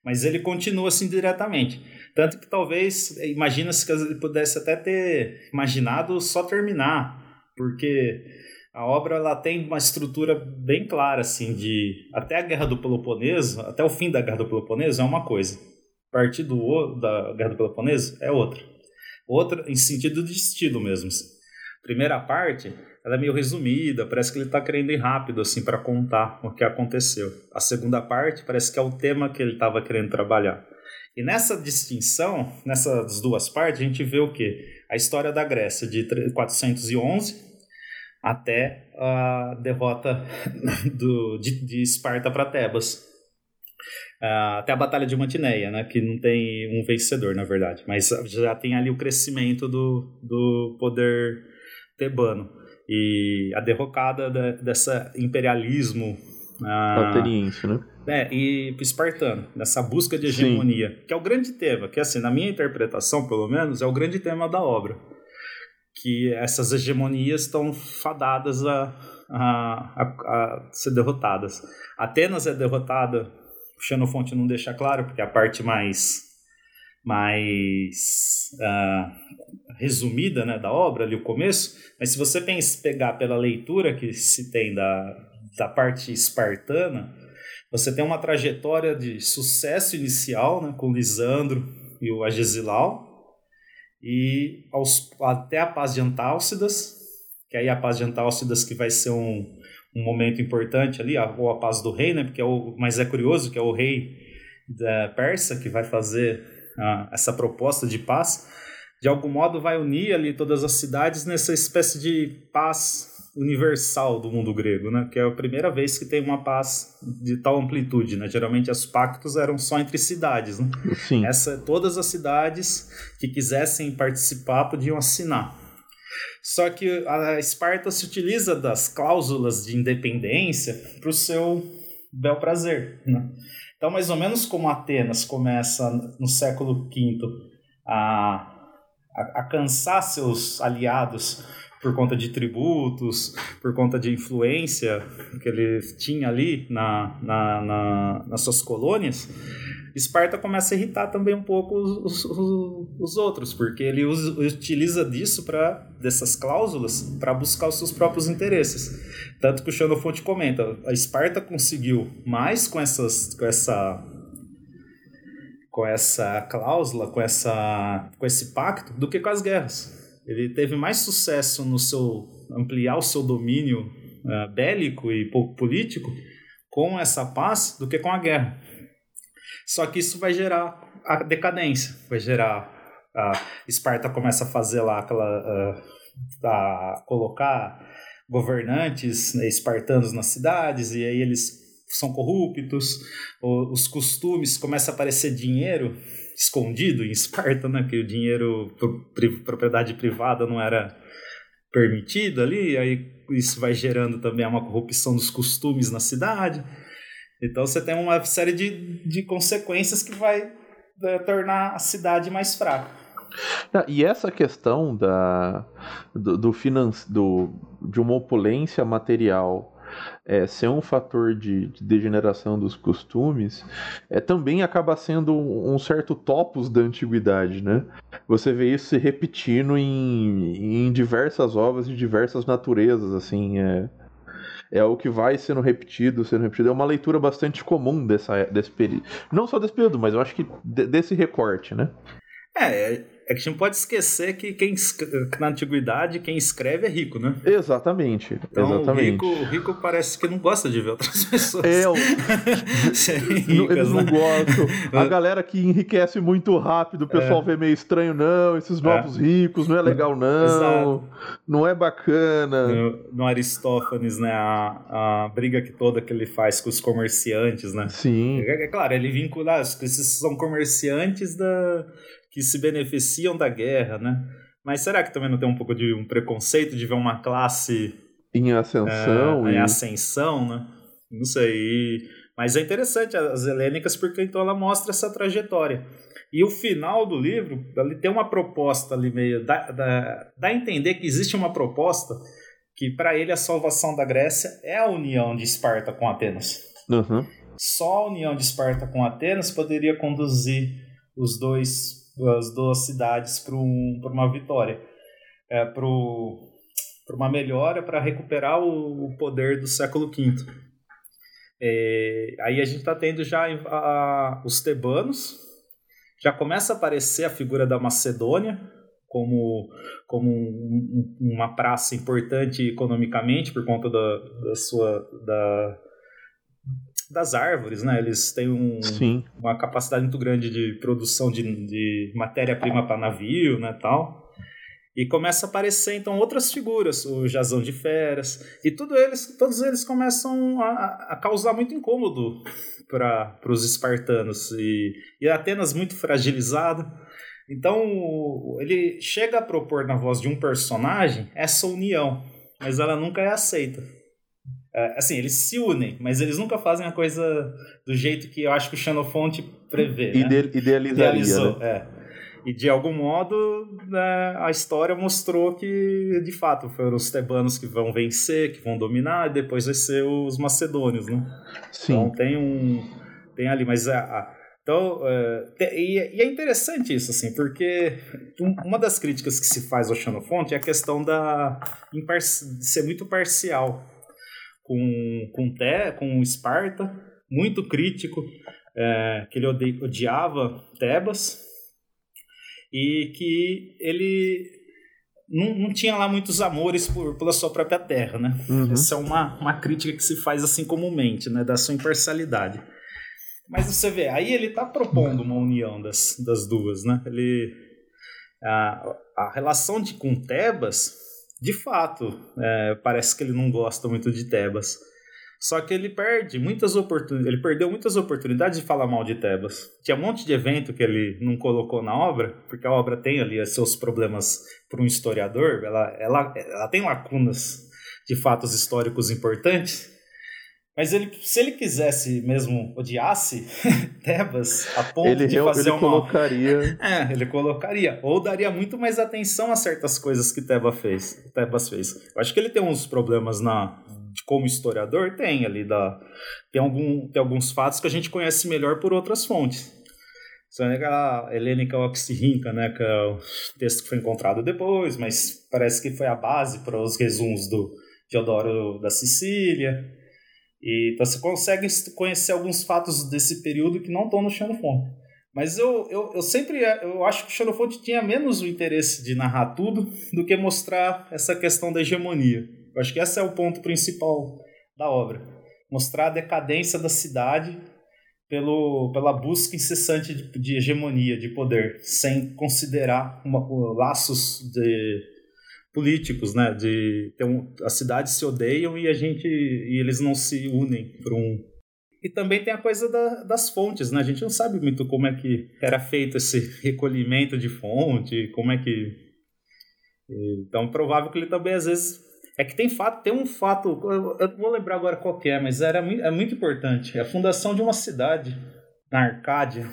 mas ele continua assim diretamente. Tanto que talvez, imagina-se que ele pudesse até ter imaginado só terminar, porque a obra ela tem uma estrutura bem clara assim de até a guerra do Peloponeso, até o fim da guerra do Peloponeso é uma coisa. A partir do da guerra do Peloponeso é outra. Outra em sentido de estilo mesmo. Assim. Primeira parte, ela é meio resumida, parece que ele está querendo ir rápido assim para contar o que aconteceu. A segunda parte parece que é o tema que ele estava querendo trabalhar. E nessa distinção, nessas duas partes, a gente vê o que? A história da Grécia de 411 até a derrota *laughs* do, de, de Esparta para Tebas. Uh, até a Batalha de Mantineia, né, que não tem um vencedor, na verdade, mas já tem ali o crescimento do, do poder tebano e a derrocada da, dessa imperialismo
uh, né?
É, e espartano, dessa busca de hegemonia, Sim. que é o grande tema, que assim, na minha interpretação, pelo menos, é o grande tema da obra que essas hegemonias estão fadadas a, a, a, a, ser derrotadas. Atenas é derrotada, Xenofonte não deixa claro, porque é a parte mais, mais uh, resumida né, da obra, ali o começo, mas se você pegar pela leitura que se tem da, da parte espartana, você tem uma trajetória de sucesso inicial né, com Lisandro e o Agesilau, e aos, até a paz de Antálcidas, que aí a paz de Antálcidas que vai ser um, um momento importante ali, ou a paz do rei, né? Porque é o, mas é curioso que é o rei da Persa que vai fazer essa proposta de paz. De algum modo vai unir ali todas as cidades nessa espécie de paz universal do mundo grego, né? Que é a primeira vez que tem uma paz de tal amplitude, né? Geralmente os pactos eram só entre cidades, né?
Sim.
Essa, todas as cidades que quisessem participar podiam assinar. Só que a Esparta se utiliza das cláusulas de independência para o seu bel prazer, né? Então, mais ou menos como Atenas começa no século V a, a, a cansar seus aliados por conta de tributos, por conta de influência que ele tinha ali na, na, na nas suas colônias, Esparta começa a irritar também um pouco os, os, os outros, porque ele usa, utiliza disso para dessas cláusulas para buscar os seus próprios interesses. Tanto que o Xenofonte comenta, a Esparta conseguiu mais com essas com essa com essa cláusula, com essa com esse pacto do que com as guerras. Ele teve mais sucesso no seu ampliar o seu domínio uh, bélico e político com essa paz do que com a guerra. Só que isso vai gerar a decadência, vai gerar a Esparta começa a fazer lá aquela uh, a colocar governantes né, espartanos nas cidades e aí eles são corruptos, os costumes começa a aparecer dinheiro escondido em Esparta, né? Que o dinheiro, propriedade privada não era permitido ali, aí isso vai gerando também uma corrupção dos costumes na cidade. Então você tem uma série de, de consequências que vai é, tornar a cidade mais fraca.
E essa questão da, do, do, do, de uma opulência material é, ser um fator de, de, degeneração dos costumes, é, também acaba sendo um certo topos da antiguidade, né? Você vê isso se repetindo em, em diversas obras de diversas naturezas, assim, é, é o que vai sendo repetido, sendo repetido. É uma leitura bastante comum dessa, desse período. Não só desse período, mas eu acho que desse recorte, né?
É, é que a gente não pode esquecer que, quem, que na antiguidade quem escreve é rico, né?
Exatamente.
Então,
exatamente.
O rico, rico parece que não gosta de ver outras pessoas.
É, *laughs* *laughs* o... ricas, eles não né? gostam. A *laughs* galera que enriquece muito rápido, o pessoal é. vê meio estranho, não. Esses novos é. ricos, não é legal, não. Exato. Não é bacana.
No, no Aristófanes, né? A, a briga que toda que ele faz com os comerciantes, né?
Sim.
É, é claro, ele vincula. Esses são comerciantes da que se beneficiam da guerra, né? Mas será que também não tem um pouco de um preconceito de ver uma classe
em ascensão?
É, e... Em ascensão, né? Não sei. Mas é interessante as helênicas porque então ela mostra essa trajetória. E o final do livro, ele tem uma proposta ali meio. Dá, dá, dá a entender que existe uma proposta que para ele a salvação da Grécia é a união de Esparta com Atenas.
Uhum.
Só a união de Esparta com Atenas poderia conduzir os dois as duas cidades para um, uma vitória, é, para uma melhora, para recuperar o, poder do século V. É, aí a gente está tendo já a, os tebanos, já começa a aparecer a figura da Macedônia como, como um, uma praça importante economicamente por conta da, da sua da, das árvores, né? Eles têm um, uma capacidade muito grande de produção de, de matéria-prima para navio, né, tal. E começa a aparecer então outras figuras, o Jazão de Feras, e tudo eles, todos eles começam a, a causar muito incômodo para os espartanos e, e Atenas muito fragilizado. Então ele chega a propor na voz de um personagem essa união, mas ela nunca é aceita. É, assim, eles se unem, mas eles nunca fazem a coisa do jeito que eu acho que o Xenofonte prevê. Né?
Ide idealizaria. Idealizou,
né? é. E de algum modo né, a história mostrou que de fato foram os tebanos que vão vencer, que vão dominar, e depois vai ser os macedônios, né?
Sim.
Então tem um. Tem ali, mas a, a então, é, e, e, é interessante isso, assim, porque uma das críticas que se faz ao Xenofonte é a questão da de ser muito parcial com, com, Te, com Esparta, muito crítico, é, que ele odiava Tebas. e que ele não, não tinha lá muitos amores por, pela sua própria terra, né? Uhum. Essa é uma, uma crítica que se faz assim comumente, né? Da sua imparcialidade. Mas você vê, aí ele está propondo uma união das, das duas, né? Ele, a, a relação de, com Tebas, de fato, é, parece que ele não gosta muito de Tebas. Só que ele perde muitas oportunidades, ele perdeu muitas oportunidades de falar mal de Tebas. Tinha um monte de evento que ele não colocou na obra, porque a obra tem ali seus problemas para um historiador, ela, ela, ela tem lacunas de fatos históricos importantes. Mas ele, se ele quisesse mesmo odiasse *laughs* Tebas a ponto
ele,
de fazer
ele uma... colocaria. *laughs*
É, ele colocaria. Ou daria muito mais atenção a certas coisas que Tebas fez. Tebas fez. Eu acho que ele tem uns problemas na, como historiador, tem ali da tem, algum, tem alguns fatos que a gente conhece melhor por outras fontes. Isso é a Helênica Oxirrinca, né, que é o texto que foi encontrado depois, mas parece que foi a base para os resumos do Diodoro da Sicília. E, então você consegue conhecer alguns fatos desse período que não estão no Xenofonte. Mas eu, eu, eu sempre eu acho que o Xenofonte tinha menos o interesse de narrar tudo do que mostrar essa questão da hegemonia. Eu acho que esse é o ponto principal da obra. Mostrar a decadência da cidade pelo, pela busca incessante de, de hegemonia, de poder, sem considerar uma, laços de, políticos, né? De um, as cidades se odeiam e a gente e eles não se unem para um. E também tem a coisa da, das fontes, né? A gente não sabe muito como é que era feito esse *laughs* recolhimento de fonte, como é que então provável que ele também às vezes é que tem fato, tem um fato, eu vou lembrar agora qual é, mas era é muito importante. É a fundação de uma cidade na Arcádia,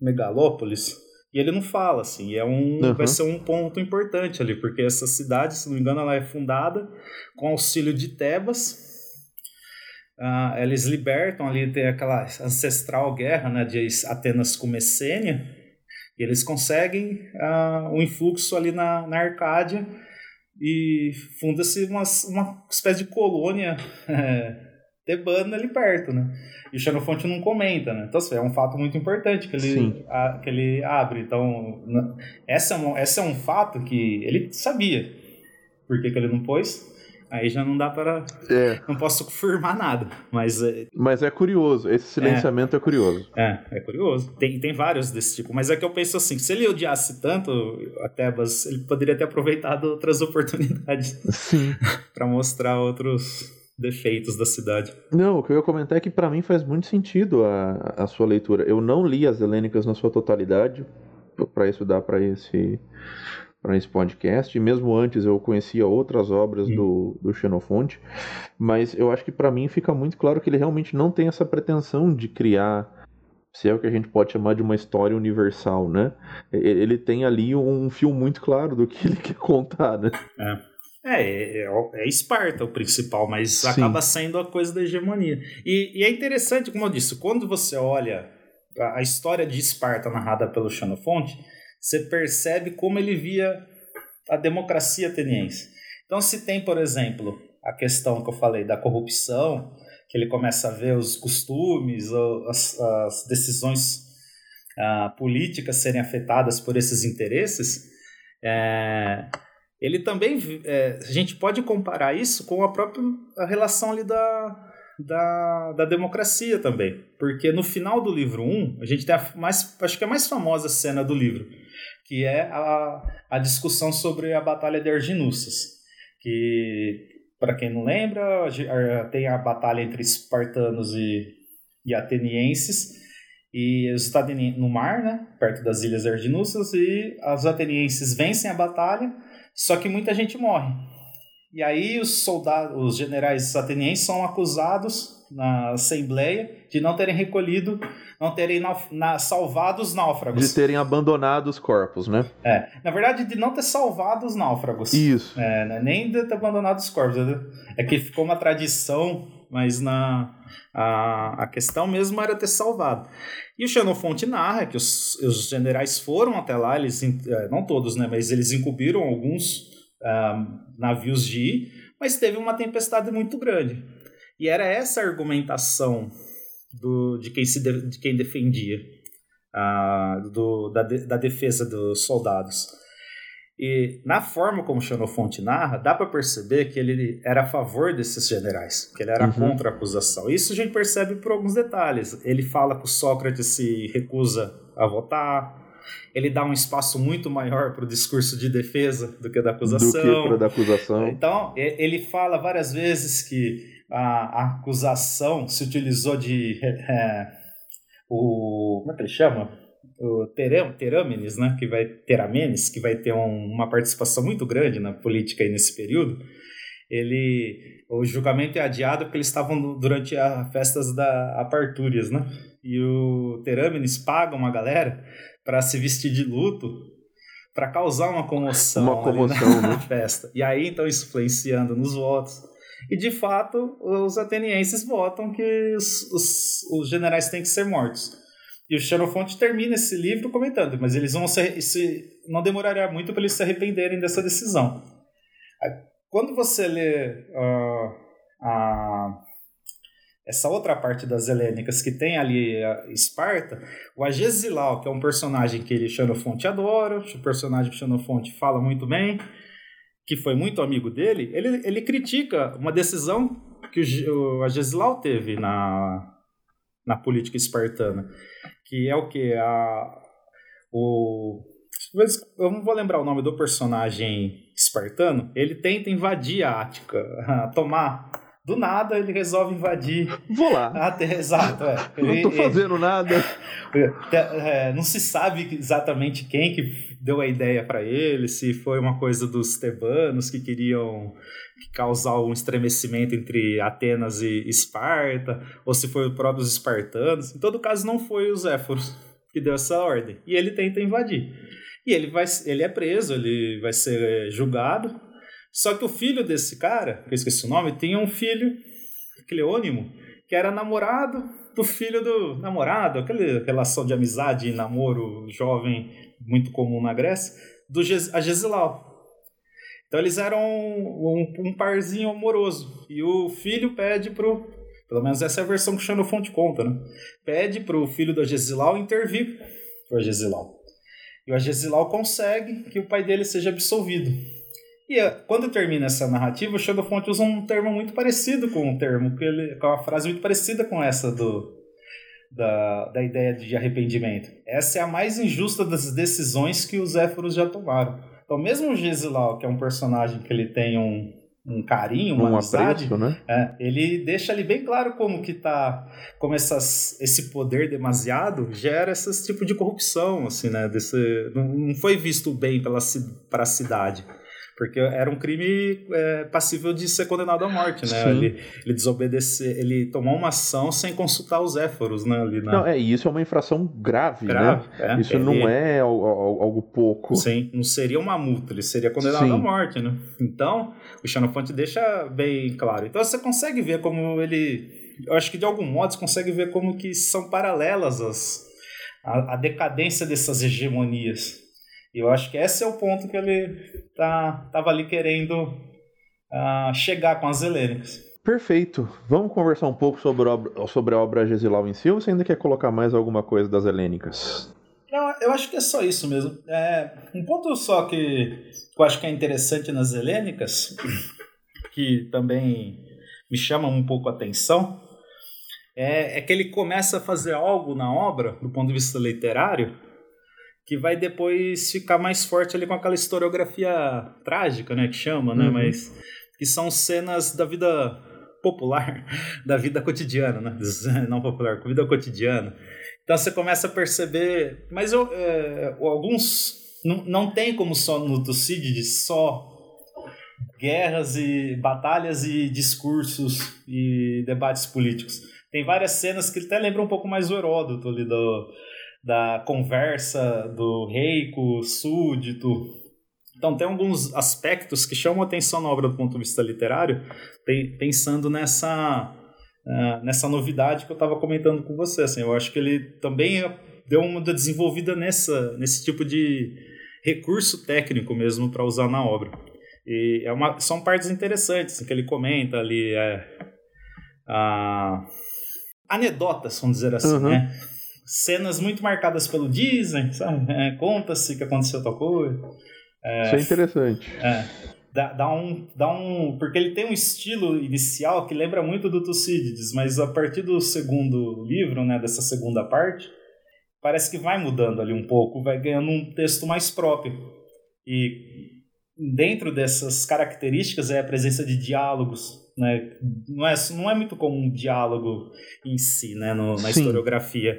Megalópolis. E ele não fala assim, é um, uhum. vai ser um ponto importante ali, porque essa cidade, se não me engano, ela é fundada com auxílio de Tebas. Uh, eles libertam ali, tem aquela ancestral guerra né, de Atenas com Messênia, e eles conseguem uh, um influxo ali na, na Arcádia e funda-se uma, uma espécie de colônia *laughs* é, tebana ali perto, né? E o Xenofonte não comenta, né? Então, assim, é um fato muito importante que ele, a, que ele abre. Então, essa é, um, essa é um fato que ele sabia. Por que, que ele não pôs? Aí já não dá para. É. Não posso confirmar nada. Mas é,
mas é curioso. Esse silenciamento é, é curioso.
É, é curioso. Tem, tem vários desse tipo. Mas é que eu penso assim: se ele odiasse tanto a Tebas, ele poderia ter aproveitado outras oportunidades *laughs* para mostrar outros defeitos da cidade.
Não, o que eu ia comentar é que para mim faz muito sentido a, a sua leitura. Eu não li as Helênicas na sua totalidade para estudar para esse para esse podcast. E mesmo antes eu conhecia outras obras do, do Xenofonte, mas eu acho que para mim fica muito claro que ele realmente não tem essa pretensão de criar se é o que a gente pode chamar de uma história universal, né? Ele tem ali um fio muito claro do que ele *laughs* quer contar, né?
É. É, é, é Esparta o principal, mas Sim. acaba sendo a coisa da hegemonia. E, e, é interessante, como eu disse, quando você olha a, a história de Esparta narrada pelo Xenofonte, você percebe como ele via a democracia ateniense. Então, se tem, por exemplo, a questão que eu falei da corrupção, que ele começa a ver os costumes, as, as decisões uh, políticas serem afetadas por esses interesses, é, ele também, é, a gente pode comparar isso com a própria relação ali da, da, da democracia também, porque no final do livro 1, a gente tem a mais, acho que é a mais famosa cena do livro, que é a, a discussão sobre a Batalha de Arginussas, que, para quem não lembra, tem a batalha entre espartanos e, e atenienses, e os no mar, né, perto das ilhas Arginussas, e os atenienses vencem a batalha, só que muita gente morre. E aí os soldados, os generais atenienses são acusados na Assembleia de não terem recolhido, não terem na, salvado os náufragos.
De terem abandonado os corpos, né?
É. Na verdade, de não ter salvado os náufragos.
Isso.
É, né? Nem de ter abandonado os corpos. É que ficou uma tradição, mas na. A, a questão mesmo era ter salvado. E o Xenofonte narra que os, os generais foram até lá, eles, é, não todos, né, mas eles encobriram alguns uh, navios de ir, mas teve uma tempestade muito grande. E era essa a argumentação do, de, quem se de, de quem defendia. uh, do, da, de, da defesa dos soldados. E na forma como Xenofonte narra, dá para perceber que ele era a favor desses generais, que ele era uhum. contra a acusação. Isso a gente percebe por alguns detalhes. Ele fala que o Sócrates se recusa a votar, ele dá um espaço muito maior para o discurso de defesa do que da acusação.
Do que para da acusação.
Então, ele fala várias vezes que a, a acusação se utilizou de. *laughs* É, o. Como é que ele chama? O Teram, Terâmenes, né, que vai Teramenes, que vai ter um, uma participação muito grande na política aí nesse período, ele o julgamento é adiado porque eles estavam durante as festas da Apartúrias, né? E o Terâmenes paga uma galera para se vestir de luto para causar uma comoção,
uma comoção
na, né? festa. E aí então isso influenciando nos votos. E de fato, os atenienses votam que os, os, os generais têm que ser mortos. E o Xenofonte termina esse livro comentando, mas eles vão se, se não demoraria muito para eles se arrependerem dessa decisão. Quando você lê uh, a, essa outra parte das helênicas que tem ali a Esparta, o Agesilau, que é um personagem que ele Xenofonte adora, o personagem que Xenofonte fala muito bem, que foi muito amigo dele, ele, ele critica uma decisão que o, o Agesilau teve na, na política espartana que é o que? A, o, eu não vou lembrar o nome do personagem espartano. Ele tenta invadir a Ática, *laughs* tomar. Do nada ele resolve invadir.
Vou lá.
Até, exato, é.
não tô fazendo nada.
É, não se sabe exatamente quem que deu a ideia para ele, se foi uma coisa dos tebanos que queriam causar um estremecimento entre Atenas e Esparta, ou se foi os próprios espartanos. Em todo caso, não foi os Éforos que deu essa ordem. E ele tenta invadir. E ele, vai, ele é preso, ele vai ser é, julgado. Só que o filho desse cara, que eu esqueci o nome, tinha um filho, Cleônimo, que era namorado do filho do namorado, aquela relação de amizade e namoro jovem muito comum na Grécia, do Agesilau. Então eles eram um, um, um, parzinho amoroso. E o filho pede pro. Pelo menos essa é a versão que o Xenofonte conta, né? Pede pro filho do Agesilau intervir pro Agesilau. E o Agesilau consegue que o pai dele seja absolvido. E eh, quando termina essa narrativa, o Xenofonte usa um termo muito parecido com o termo, que ele, com uma frase muito parecida com essa do, da, da ideia de arrependimento. Essa é a mais injusta das decisões que os Éforos já tomaram. Então, mesmo o Gesilau, que é um personagem que ele tem um, um carinho, uma um amizade, apreço, né? é, ele deixa ali bem claro como que tá, como essas, esse poder demasiado gera esse tipo de corrupção, assim, né? Desse, não, não foi visto bem pela para a cidade. Porque era um crime é, passível de ser condenado à morte, né? Ele, ele desobedecer, ele tomou uma ação sem consultar os éforos, né? Ali na...
Não, é, e isso é uma infração grave, né? grave né? É, isso ele... não é algo, algo, pouco.
Sim, não seria uma multa, ele seria condenado Sim. à morte, né? Então, o Xenofonte deixa bem claro. Então você consegue ver como ele... Eu acho que de algum modo você consegue ver como que são paralelas as, a, a decadência dessas hegemonias. E eu acho que esse é o ponto que ele tá, tava ali querendo uh, chegar com as helênicas.
Perfeito. Vamos conversar um pouco sobre a obra, sobre a obra Gesilau em si, ou você ainda quer colocar mais alguma coisa das helênicas?
Não, eu acho que é só isso mesmo. É, um ponto só que eu acho que é interessante nas helênicas, *coughs* que também me chama um pouco a atenção, é, é que ele começa a fazer algo na obra, do ponto de vista literário, que vai depois ficar mais forte ali com aquela historiografia trágica, né, que chama, né, uhum. mas que são cenas da vida popular, *laughs* da vida cotidiana, né, *laughs* não popular, vida cotidiana. Então você começa a perceber, mas eu, é, alguns não, não tem como só no Tucídides só guerras e batalhas e discursos e debates políticos. Tem várias cenas que até lembram um pouco mais o Heródoto ali do da conversa do rei com o súdito. Então, tem alguns aspectos que chamam atenção na obra do ponto de vista literário, pensando nessa, uh, nessa novidade que eu estava comentando com você. Assim, eu acho que ele também deu uma desenvolvida nessa, nesse tipo de recurso técnico mesmo para usar na obra. E é uma, são partes interessantes assim, que ele comenta ali. É, a, anedotas, vamos dizer assim, uhum. né? Cenas muito marcadas pelo Disney, sabe? É, Conta-se que aconteceu tal coisa.
É, Isso é interessante.
É, dá, dá, um, dá um. Porque ele tem um estilo inicial que lembra muito do Tucídides, mas a partir do segundo livro, né, dessa segunda parte, parece que vai mudando ali um pouco, vai ganhando um texto mais próprio. E dentro dessas características é a presença de diálogos. Né? Não, é, não é muito comum um diálogo em si né, no, na Sim. historiografia.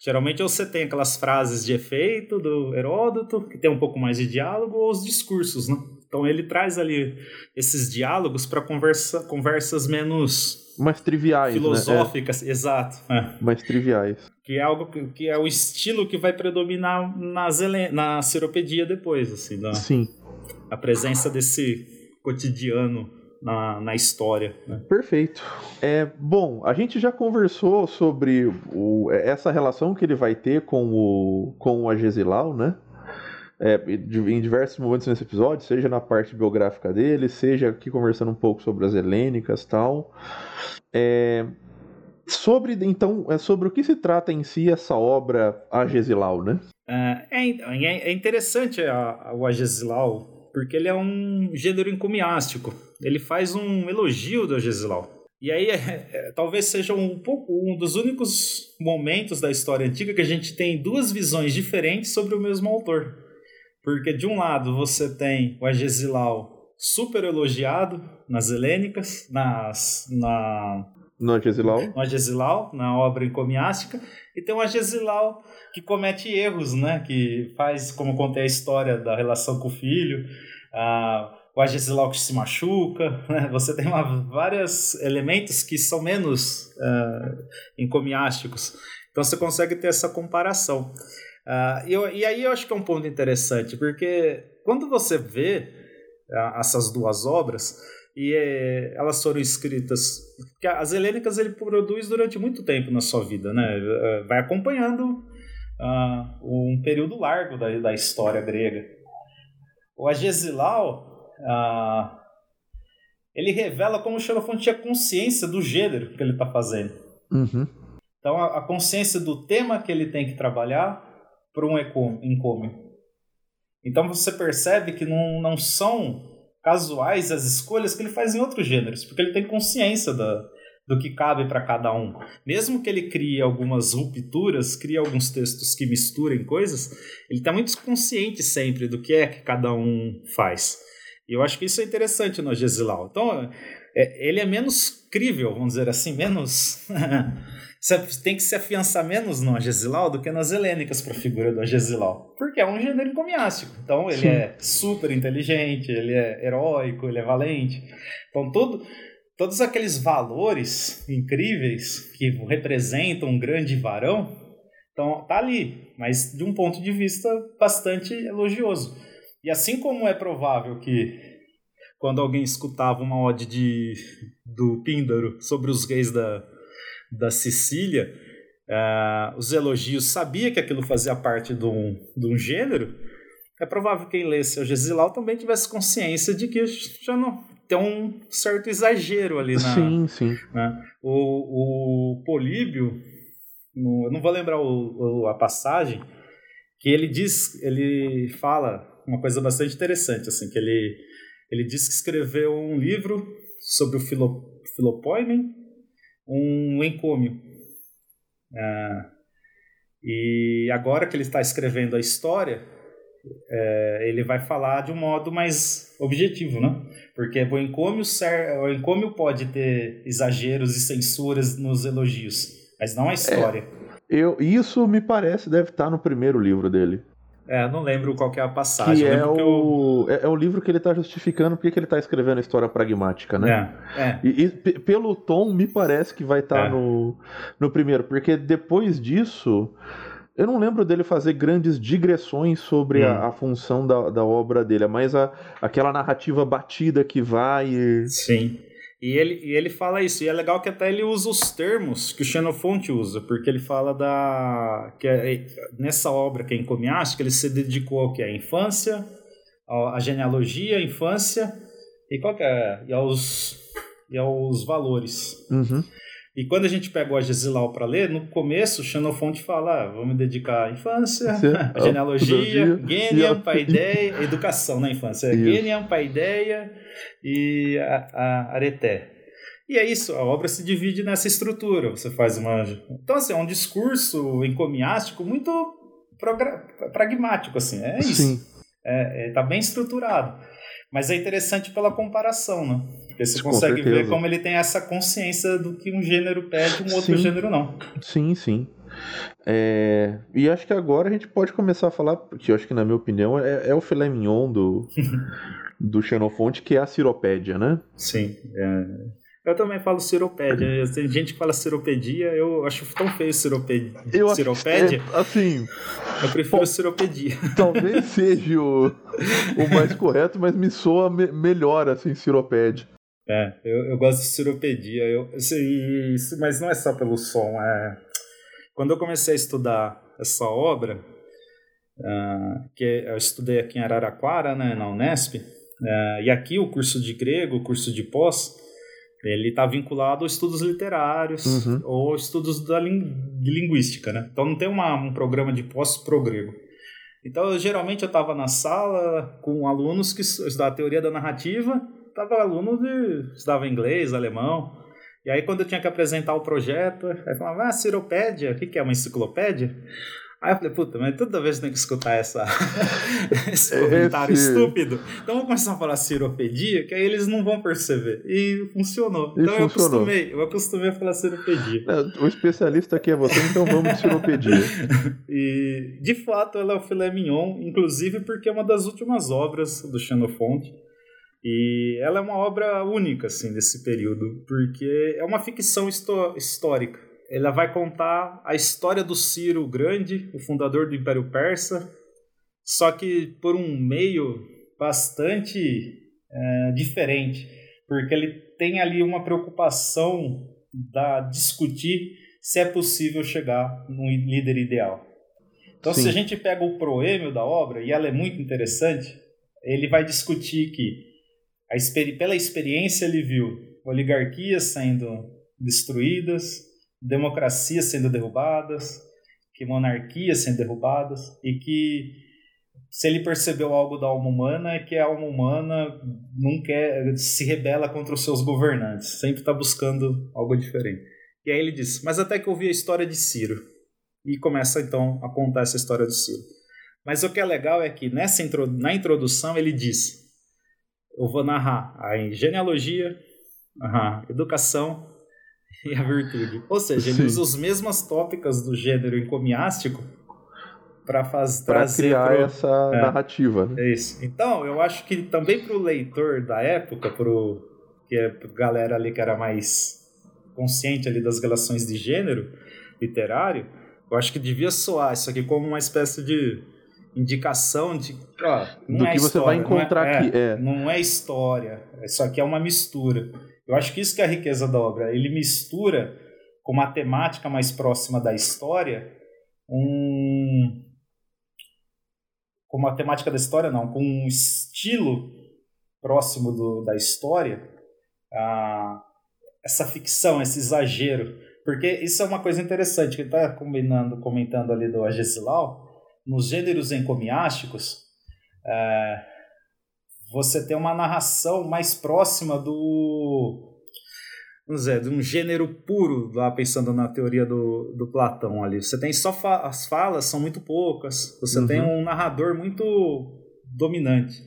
Geralmente você tem aquelas frases de efeito do Heródoto, que tem um pouco mais de diálogo, ou os discursos, né? Então ele traz ali esses diálogos para conversa, conversas menos
mais triviais,
filosóficas,
né? é.
exato. É.
Mais triviais.
Que é algo que, que, é o estilo que vai predominar na, na seropedia depois, assim, da,
Sim.
A presença desse cotidiano na, na história. Né?
Perfeito. É, bom, a gente já conversou sobre o, essa relação que ele vai ter com o, com o Agesilau, né? É, em diversos momentos nesse episódio, seja na parte biográfica dele, seja aqui conversando um pouco sobre as helênicas e tal. É, sobre, então, é sobre o que se trata em si essa obra Agesilau, né?
É, é, é interessante a, a, o Agesilau porque ele é um gênero encomiástico. Ele faz um elogio do Agesilau. E aí, *laughs* é, é, talvez seja um, pouco, um dos únicos momentos da história antiga que a gente tem duas visões diferentes sobre o mesmo autor. Porque, de um lado, você tem o Agesilau super elogiado nas helênicas, nas, na,
no Agesilau.
No Agesilau, na obra encomiástica. E tem o Agesilau que comete erros, né? Que faz, como contei a história da relação com o filho, ah, o Agesilau que se machuca, né? você tem vários elementos que são menos uh, encomiásticos. Então você consegue ter essa comparação. Uh, e, eu, e aí eu acho que é um ponto interessante, porque quando você vê uh, essas duas obras, e é, elas foram escritas. Porque as helênicas ele produz durante muito tempo na sua vida, né? Eh, vai acompanhando uh, um período largo da, da história grega. O Agesilau, uh, ele revela como o Xenofonte tinha consciência do gênero que ele está fazendo.
Uhum.
Então, a, a, consciência do tema que ele tem que trabalhar para um encômio. Então, você percebe que não, não são casuais as escolhas que ele faz em outros gêneros, porque ele tem consciência da, do que cabe para cada um. Mesmo que ele crie algumas rupturas, crie alguns textos que misturem coisas, ele está muito consciente sempre do que é que cada um faz. E eu acho que isso é interessante no Gesilau. Então, é, ele é menos crível, vamos dizer assim, menos *laughs* Você tem que se afiançar menos no Agesilau do que nas helênicas para a figura do Agesilau. Porque é um gênero encomiástico. Então ele Sim. é super inteligente, ele é heróico, ele é valente. Então todo, todos aqueles valores incríveis que representam um grande varão, então tá ali, mas de um ponto de vista bastante elogioso. E assim como é provável que quando alguém escutava uma ode de, do Píndaro sobre os reis da, da Sicília, uh, os elogios sabia que aquilo fazia parte de um, de um gênero, é provável que quem lesse o Gesilau também tivesse consciência de que já não tem um certo exagero ali na.
Sim, sim.
Né? O, o Políbio, eu não vou lembrar o, o, a passagem, que ele diz, ele fala uma coisa bastante interessante, assim, que ele, ele diz que escreveu um livro sobre o Filo, Filopoimen, um encômio. Ah, e agora que ele está escrevendo a história, é, ele vai falar de um modo mais objetivo, né? Porque o encômio, o encômio pode ter exageros e censuras nos elogios, mas não a história.
É, eu, isso me parece deve estar no primeiro livro dele.
É, não lembro qual é a passagem.
Que é, o, eu... é, é, o livro que ele está justificando porque que ele está escrevendo a história pragmática, né?
É, é.
E, e pelo tom, me parece que vai estar tá é. no, no primeiro, porque depois disso. Eu não lembro dele fazer grandes digressões sobre hum. a, a, função da, da obra dele, é mais a, aquela narrativa batida que vai. E...
Sim. E ele, e ele fala isso, e é legal que até ele usa os termos que o Xenofonte usa, porque ele fala da. que é, nessa obra que é encomiástica, ele se dedicou ao que? A infância, a genealogia, a infância, e qual é? E aos, e aos valores.
Uhum.
E quando a gente pega o Agesilau para ler, no começo, Xenofonte fala: ah, vamos dedicar à infância, à genealogia, Geniam, paideia, educação na infância. Isso. Geniam, paideia e a, a areté. E é isso, a obra se divide nessa estrutura. Você faz uma. Então, assim, é um discurso encomiástico muito pragmático, assim. É isso. Sim. É, é, tá bem estruturado. Mas é interessante pela comparação, né? Porque você Com consegue certeza. ver como ele tem essa consciência do que um gênero pede, um outro sim. gênero não.
Sim, sim. É... E acho que agora a gente pode começar a falar, que eu acho que na minha opinião é, é o filé mignon do, *laughs* do Xenofonte, que é a ciropédia, né?
Sim. É... Eu também falo ciropédia. Tem gente que fala ciropedia, eu acho tão feio ciropédia. Eu ciropédia.
É, assim.
Eu prefiro ciropedia.
Talvez *laughs* seja o, o mais correto, mas me soa me, melhor assim, ciropédia.
É, eu, eu gosto de ciropedia. Eu, assim, isso, mas não é só pelo som. É... Quando eu comecei a estudar essa obra, uh, que eu estudei aqui em Araraquara, né, na Unesp, uh, e aqui o curso de grego, o curso de pós, ele está vinculado a estudos literários uhum. ou estudos da de linguística, né? Então não tem uma, um programa de pós pro grego. Então, eu, geralmente eu estava na sala com alunos que estudavam teoria da narrativa tava aluno de. estudava inglês, alemão. E aí, quando eu tinha que apresentar o projeto, aí falava, ah, ciropédia, o que, que é uma enciclopédia? Aí eu falei, puta, mas toda vez tem que escutar essa, *laughs* esse comentário esse... estúpido. Então vamos começar a falar ciropedia, que aí eles não vão perceber. E funcionou. E então funcionou. eu acostumei, eu acostumei a falar ciropedia.
É, o especialista aqui é você, então vamos de ciropedia. *laughs*
e de fato ela é o filé mignon, inclusive porque é uma das últimas obras do Xenofonte. E ela é uma obra única, assim, desse período, porque é uma ficção histórica. Ela vai contar a história do Ciro Grande, o fundador do Império Persa, só que por um meio bastante é, diferente, porque ele tem ali uma preocupação da discutir se é possível chegar num líder ideal. Então, Sim. se a gente pega o proêmio da obra, e ela é muito interessante, ele vai discutir que experi pela experiência ele viu oligarquias sendo destruídas, democracias sendo derrubadas, que monarquias sendo derrubadas e que se ele percebeu algo da alma humana é que a alma humana não quer se rebela contra os seus governantes, sempre está buscando algo diferente. E aí ele diz: mas até que eu vi a história de Ciro e começa então a contar essa história de Ciro. Mas o que é legal é que nessa na introdução ele diz eu vou narrar a genealogia, a educação *laughs* e a virtude. Ou seja, ele Sim. usa as mesmas tópicas do gênero encomiástico para
criar pro... essa é, narrativa. Né?
É isso. Então, eu acho que também para o leitor da época, pro que é galera ali que era mais consciente ali das relações de gênero literário, eu acho que devia soar isso aqui como uma espécie de indicação de ó,
do é que você vai encontrar
não
é, aqui. É,
Não é história, isso aqui é uma mistura. Eu acho que isso que é a riqueza da obra. Ele mistura com uma temática mais próxima da história, um com uma temática da história não, com um estilo próximo do, da história, essa ficção, esse exagero, porque isso é uma coisa interessante que ele está combinando, comentando ali do Agesilau, nos gêneros encomiásticos, é, você tem uma narração mais próxima do. Vamos dizer, de um gênero puro, lá pensando na teoria do, do Platão ali. Você tem só fa as falas são muito poucas, você uhum. tem um narrador muito dominante.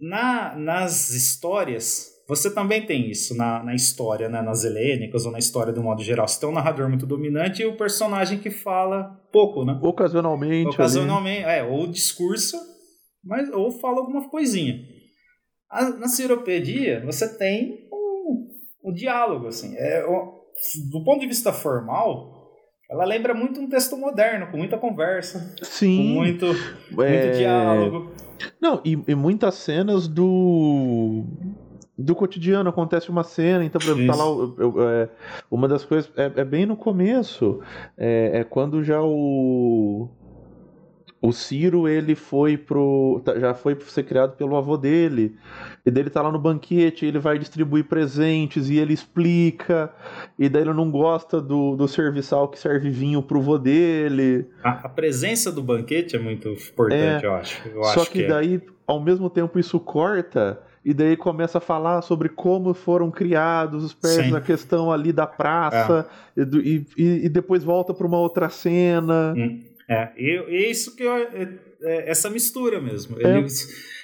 Na, nas histórias, você também tem isso na, na história, né? nas helênicas ou na história do modo geral. Você tem um narrador muito dominante e o personagem que fala pouco, né?
Ocasionalmente.
Ocasionalmente, ali. é, ou discursa, mas, ou fala alguma coisinha. A, na ciropedia, você tem o um, um diálogo, assim. É, o, do ponto de vista formal, ela lembra muito um texto moderno, com muita conversa.
Sim.
Com muito, é... muito diálogo.
Não, e, e muitas cenas do do cotidiano acontece uma cena, então tá é, uma das coisas é, é bem no começo, é, é, quando já o o Ciro, ele foi pro. Tá, já foi ser criado pelo avô dele. E dele tá lá no banquete, ele vai distribuir presentes e ele explica. E daí ele não gosta do, do serviçal que serve vinho pro vô dele.
A, a presença do banquete é muito importante, é, eu acho. Eu
só
acho
que, que é. daí, ao mesmo tempo, isso corta e daí começa a falar sobre como foram criados os persas, Sim. a questão ali da praça, é. e, e, e, depois volta para uma outra cena.
Hum. É, e, e é isso que eu, é, é, essa mistura mesmo. É. Ele,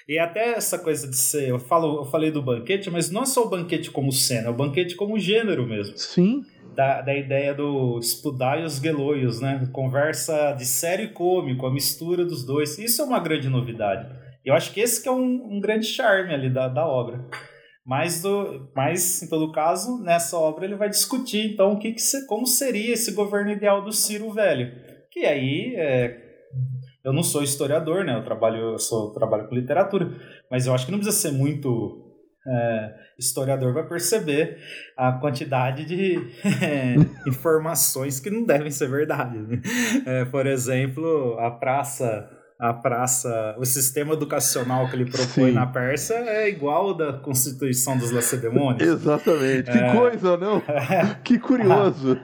e até essa coisa de ser, eu falo, eu falei do banquete, mas não é só o banquete como cena, é o banquete como gênero mesmo.
Sim.
Da, da ideia do Spudai e os Geloios, né? Conversa de sério e cômico, a mistura dos dois. Isso é uma grande novidade. Eu acho que esse que é um, um grande charme ali da, da obra. Mas, do, mas, em todo caso, nessa obra ele vai discutir, então, o que, que como seria esse governo ideal do Ciro Velho que aí é, eu não sou historiador, né? Eu trabalho, eu sou, trabalho com literatura, mas eu acho que não precisa ser muito é, historiador para perceber a quantidade de é, *laughs* informações que não devem ser verdade. Né? É, por exemplo, a praça a praça, o sistema educacional que ele propõe Sim. na Pérsia é igual ao da Constituição dos Lacedemônios. *laughs*
Exatamente. É... Que coisa, não? *laughs* que curioso.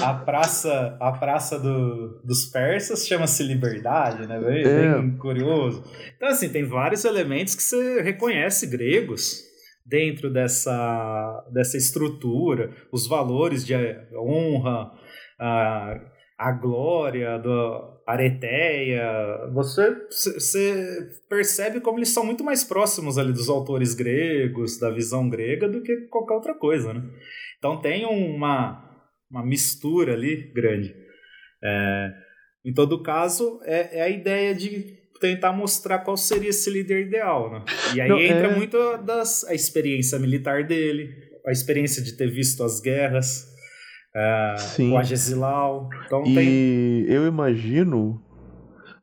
A, *laughs* a, praça, a praça do, dos persas chama-se Liberdade, né? Bem, é. bem curioso. Então, assim, tem vários elementos que você reconhece gregos dentro dessa, dessa estrutura, os valores de honra, a, a glória, do, Areteia, você, você percebe como eles são muito mais próximos ali dos autores gregos, da visão grega, do que qualquer outra coisa, né? Então tem uma, uma mistura ali grande. É, em todo caso, é, é, a ideia de tentar mostrar qual seria esse líder ideal, né? E aí Não, entra é... muito das, a experiência militar dele, a experiência de ter visto as guerras, é, Sim. com a Gesilau. Então
e tem... eu imagino,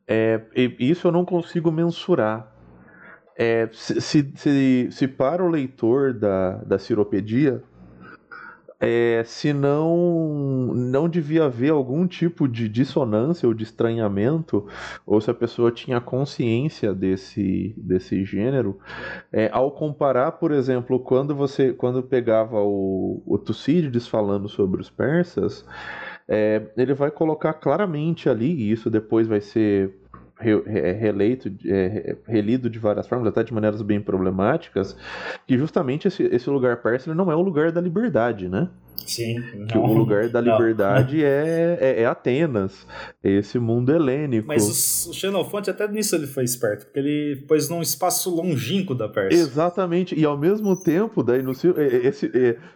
é, isso eu não consigo mensurar. É, se, se, se, para o leitor da, da Ciropedia, é, se não, não devia haver algum tipo de dissonância ou de estranhamento, ou se a pessoa tinha consciência desse, desse gênero, é, ao comparar, por exemplo, quando você quando pegava o, o Tucídides falando sobre os persas, é, ele vai colocar claramente ali, e isso depois vai ser releito, é, relido de várias formas, até de maneiras bem problemáticas, que justamente esse, esse lugar persa não é o lugar da liberdade, né?
Sim.
Que o lugar da liberdade é, é, é, Atenas, é esse mundo helênico.
Mas o, o Xenofonte até nisso ele foi esperto, porque ele pôs num espaço longínquo da Pérsia.
Exatamente, e ao mesmo tempo, daí no Ciro, esse,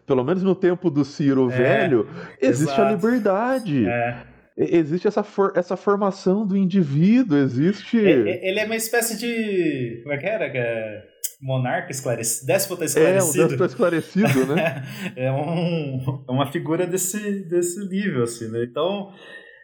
pelo menos no tempo do Ciro é, Velho, existe exato. a liberdade. É. Existe essa, for, essa formação do indivíduo, existe.
Ele é uma espécie de. Como é que era? É monarca esclarecido. Déspota esclarecido.
É, um déspota esclarecido, né? *laughs*
é, um, é uma figura desse, desse nível, assim, né? Então.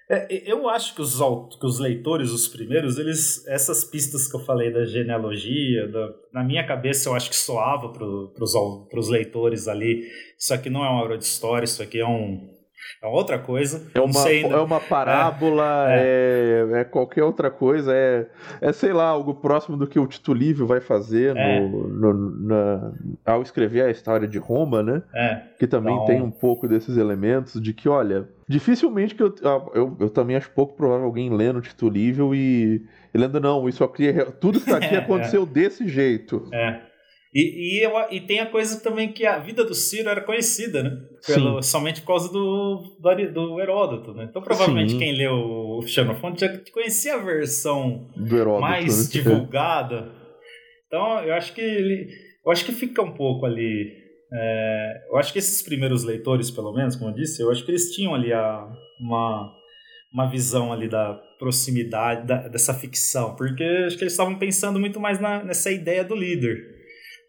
É, eu acho que os, que os leitores, os primeiros, eles essas pistas que eu falei da genealogia, da, na minha cabeça eu acho que soava para os leitores ali. Isso aqui não é uma obra de história, isso aqui é um, é outra coisa.
É uma, é uma parábola, é, é. é, qualquer outra coisa. É, é, sei lá, algo próximo do que o Tito Livio vai fazer no, é. no, na, ao escrever a história de Roma, né?
É.
Que também então... tem um pouco desses elementos de que, olha, dificilmente que eu, ah, eu, eu também acho pouco provável alguém lendo o Tito Livio e, e lendo, não, isso aqui, é, tudo que está aqui *laughs* aconteceu desse jeito.
É. E, e, eu, e tem a coisa também que a vida do Ciro era conhecida, né? Pelo, somente por causa do, do, do Heródoto, né? Então provavelmente Sim. quem leu o Xenofonte já conhecia a versão Heródoto, mais né? divulgada. Então eu acho que ele, eu acho que fica um pouco ali. É, eu acho que esses primeiros leitores, pelo menos, como eu disse, eu acho que eles tinham ali a, uma, uma visão ali da proximidade da, dessa ficção, porque acho que eles estavam pensando muito mais na, nessa ideia do líder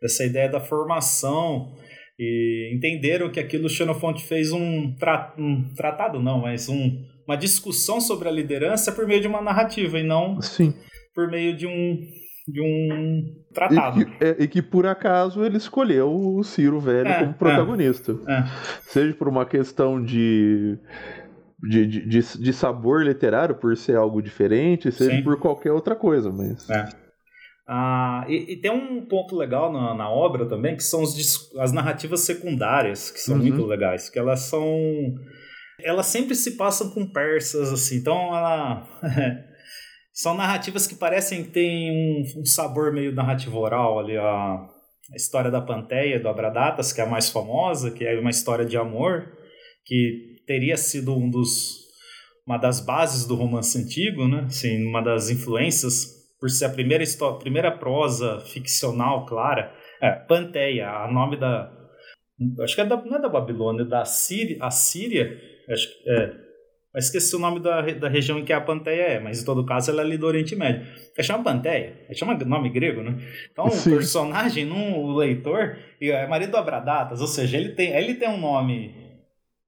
dessa ideia da formação e entenderam que aquilo Xenofonte fez um, tra um tratado, não, mas um, uma discussão sobre a liderança por meio de uma narrativa e não
Sim.
por meio de um, de um tratado.
E que, é, e que, por acaso ele escolheu o Ciro Velho é, como protagonista.
É, é.
Seja por uma questão de de, de, de, sabor literário por ser algo diferente, seja Sim. por qualquer outra coisa, mas.
É. Ah, e, e, tem um ponto legal na, na obra também, que são os, as narrativas secundárias, que são uhum. muito legais, que elas são. Elas sempre se passam com persas, assim, então ela. *laughs* são narrativas que parecem ter um, um, sabor meio narrativo oral ali, a, a história da Panteia, do Abradatas, que é a mais famosa, que é uma história de amor, que teria sido um dos uma das bases do romance antigo, né? Assim, uma das influências por ser a primeira história, primeira prosa ficcional clara. É, Panteia, a nome da acho que é da, não é da Babilônia, é da Síria, a Síria, acho é. Mas esqueci o nome da, da região em que a Panteia é, mas em todo caso ela é ali do Oriente Médio. É chama Panteia, é chama nome grego, né? Então Sim. o personagem, não, o leitor, é marido do Abradatas, ou seja, ele tem, ele tem um nome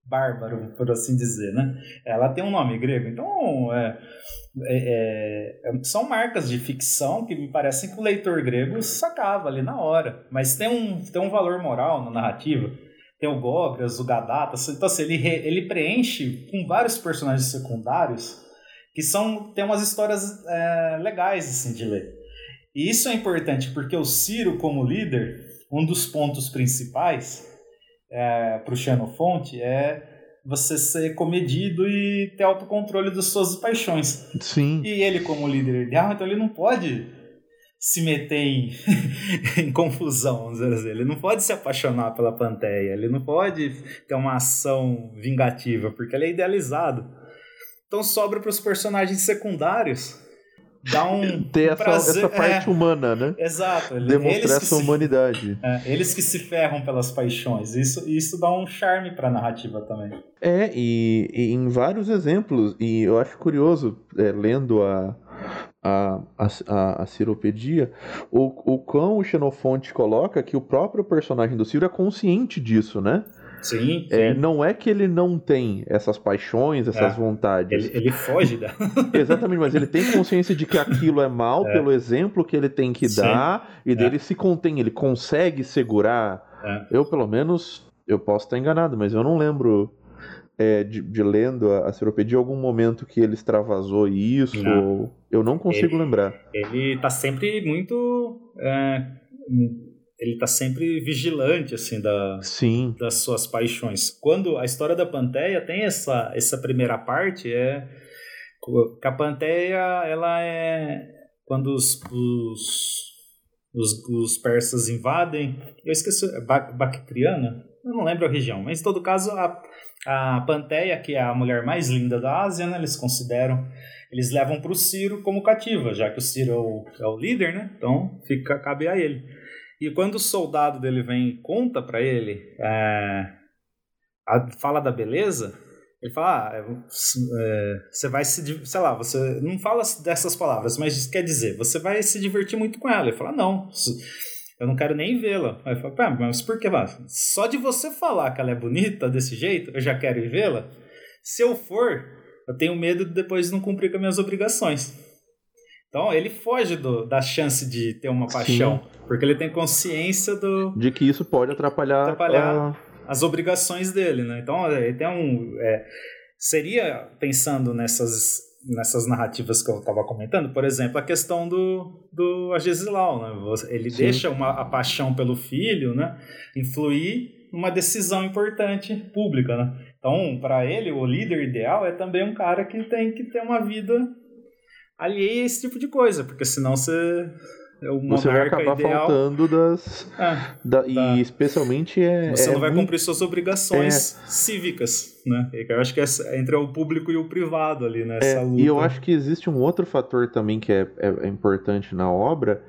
bárbaro, por assim dizer, né? Ela tem um nome grego, então é, é, é, são marcas de ficção que me parecem que o leitor grego sacava ali na hora, mas tem um, tem um valor moral na narrativa. Tem o Gogras, o Gadatas, então assim, ele, ele preenche com vários personagens secundários que são tem umas histórias é, legais assim, de ler. E isso é importante porque o Ciro, como líder, um dos pontos principais é, para o Xenofonte é você ser comedido e ter autocontrole das suas paixões.
Sim.
E ele, como líder ideal, então ele não pode se meter em, *laughs* em confusão, dizer assim. Ele não pode se apaixonar pela Panteia, ele não pode ter uma ação vingativa, porque ele é idealizado. Então sobra para os personagens secundários dá um *laughs*
ter essa,
prazer,
essa parte é, humana, né?
Exato.
Demonstrar essa humanidade.
É, eles que se ferram pelas paixões. Isso, isso dá um charme para a narrativa também.
É, e, e, em vários exemplos, e eu acho curioso, é, lendo a, a, a, a Ciropedia, o, o quão o Xenofonte coloca que o próprio personagem do Ciro é consciente disso, né?
Sim,
é, Não é que ele não tem essas paixões, essas é, vontades.
Ele, ele foge da. *laughs*
Exatamente, mas ele tem consciência de que aquilo é mal *laughs* é. pelo exemplo que ele tem que Sim. dar e dele é. se contém, ele consegue segurar. É. Eu, pelo menos, eu posso estar enganado, mas eu não lembro de, de, lendo a, a Seropedia algum momento que ele extravasou isso. Não. eu não consigo
ele,
lembrar.
Ele tá sempre muito. Ele tá sempre vigilante assim da
Sim.
das suas paixões. Quando a história da Panteia tem essa essa primeira parte é que a Panteia ela é quando os, os os, os persas invadem, eu esqueci, é Bactriana, eu não lembro a região, mas em todo caso a, a Panteia, que é a mulher mais linda da Ásia, né, eles consideram, eles levam para o Ciro como cativa, já que o Ciro é o, é o líder, né, então fica, cabe a ele. E quando o soldado dele vem e conta para ele, é, a, fala da beleza, ele fala, ah, é, você vai se, sei lá, você não fala dessas palavras, mas quer dizer, você vai se divertir muito com ela. Ele fala, não, eu não quero nem vê-la. Aí eu falo, mas por que? Só de você falar que ela é bonita desse jeito, eu já quero ir vê-la. Se eu for, eu tenho medo de depois não cumprir com as minhas obrigações. Então ele foge do, da chance de ter uma paixão, Sim. porque ele tem consciência do
de que isso pode atrapalhar,
atrapalhar a... as obrigações dele, né? Então ele tem um é, seria pensando nessas nessas narrativas que eu estava comentando, por exemplo, a questão do, do Agesilau, né? Ele Sim. deixa uma, a paixão pelo filho, né, influir numa decisão importante pública, né? Então, para ele, o líder ideal é também um cara que tem que ter uma vida alheia a esse tipo de coisa, porque senão você
é você vai acabar ideal. faltando das. É, da, e especialmente é.
Você
é
não vai muito... cumprir suas obrigações é. cívicas, né? Eu acho que é entre o público e o privado ali nessa
é. E eu acho que existe um outro fator também que é, é, é importante na obra,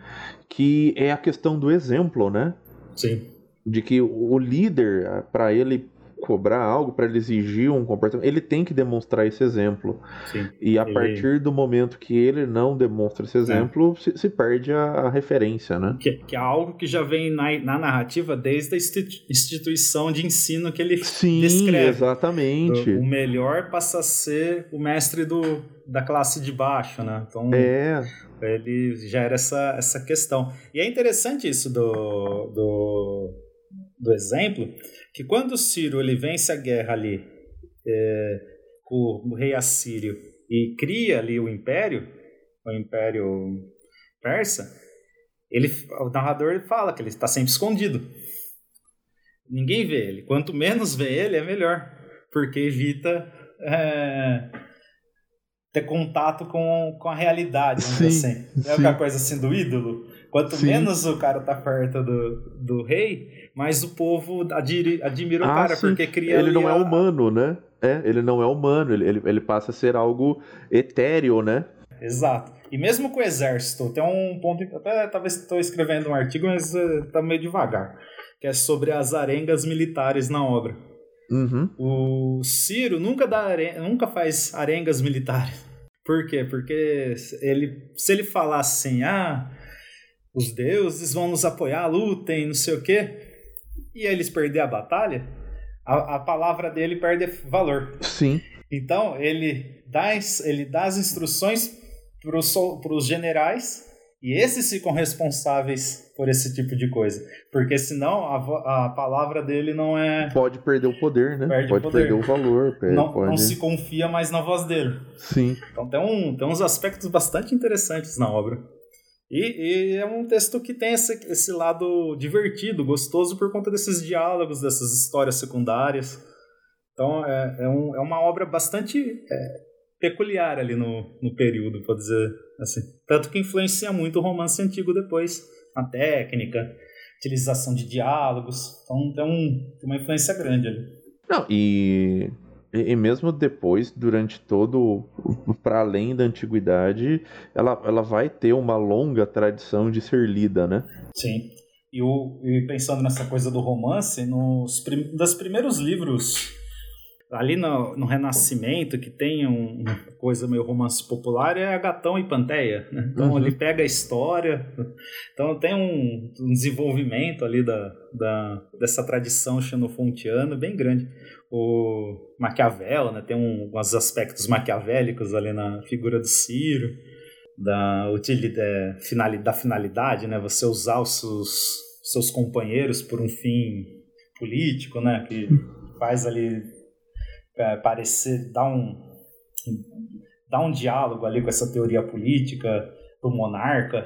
que é a questão do exemplo, né?
Sim.
De que o líder, para ele cobrar algo, para ele exigir um comportamento, ele tem que demonstrar esse exemplo.
Sim,
e a ele... partir do momento que ele não demonstra esse exemplo, é. se, se, perde a, a, referência, né?
Que, que, é algo que já vem na, na narrativa desde a instituição de ensino que ele
Sim,
descreve.
exatamente.
O, o melhor passa a ser o mestre do, da classe de baixo, né? Então,
é.
ele gera essa, essa questão. E é interessante isso do, do, do exemplo, que quando o Ciro ele vence a guerra ali é, o, o rei assírio e cria ali o império, o império persa, ele, o narrador fala que ele está sempre escondido. Ninguém vê ele. Quanto menos vê ele, é melhor, porque evita é, ter contato com, com a realidade, sim, assim. É aquela coisa assim do ídolo. Quanto sim. menos o cara tá perto do, do rei, mais o povo admira, admira ah, o cara, sim. porque cria.
Ele não é a... é humano, né? É, ele não é humano, ele, ele, ele passa a ser algo etéreo, né?
Exato. E mesmo com o exército, tem um ponto. Até talvez estou escrevendo um artigo, mas uh, tá meio devagar. Que é sobre as arengas militares na obra.
Uhum.
O Ciro nunca, dá nunca faz arengas militares. Por quê? Porque ele, se ele falar assim, ah, os deuses vão nos apoiar, lutem, não sei o quê, e eles perder a batalha, a, a palavra dele perde valor.
Sim.
Então, ele dá, ele dá as instruções para os generais e esses ficam responsáveis por esse tipo de coisa. Porque senão a, a palavra dele não é.
Pode perder o poder, né?
Perde
pode
o poder.
perder o valor. Perde,
não,
pode...
não se confia mais na voz dele.
Sim.
Então tem, um, tem uns aspectos bastante interessantes na obra. E, e é um texto que tem esse, esse lado divertido, gostoso, por conta desses diálogos, dessas histórias secundárias. Então é, é, um, é uma obra bastante é, peculiar ali no, no período, pode dizer assim. Tanto que influencia muito o romance antigo depois, a técnica, utilização de diálogos. Então tem, um, tem uma influência grande ali.
Não, e e, mesmo depois, durante todo, para além da antiguidade, ela, ela vai ter uma longa tradição de ser lida, né?
Sim. E, o, e pensando nessa coisa do romance, nos prim, dos primeiros livros ali no, no, Renascimento, que tem um, uma coisa meio romance popular, é Gatão e Panteia. Né? Então uhum. ele pega a história, então tem um, um desenvolvimento ali da, da, dessa tradição xenofontiana bem grande. O Maquiavel, né? tem um, alguns aspectos maquiavélicos ali na figura do Ciro, da, utilidade, da finalidade, né? você usar os seus, seus companheiros por um fim político, né? que faz ali é, parecer dar um dar um diálogo ali com essa teoria política do monarca,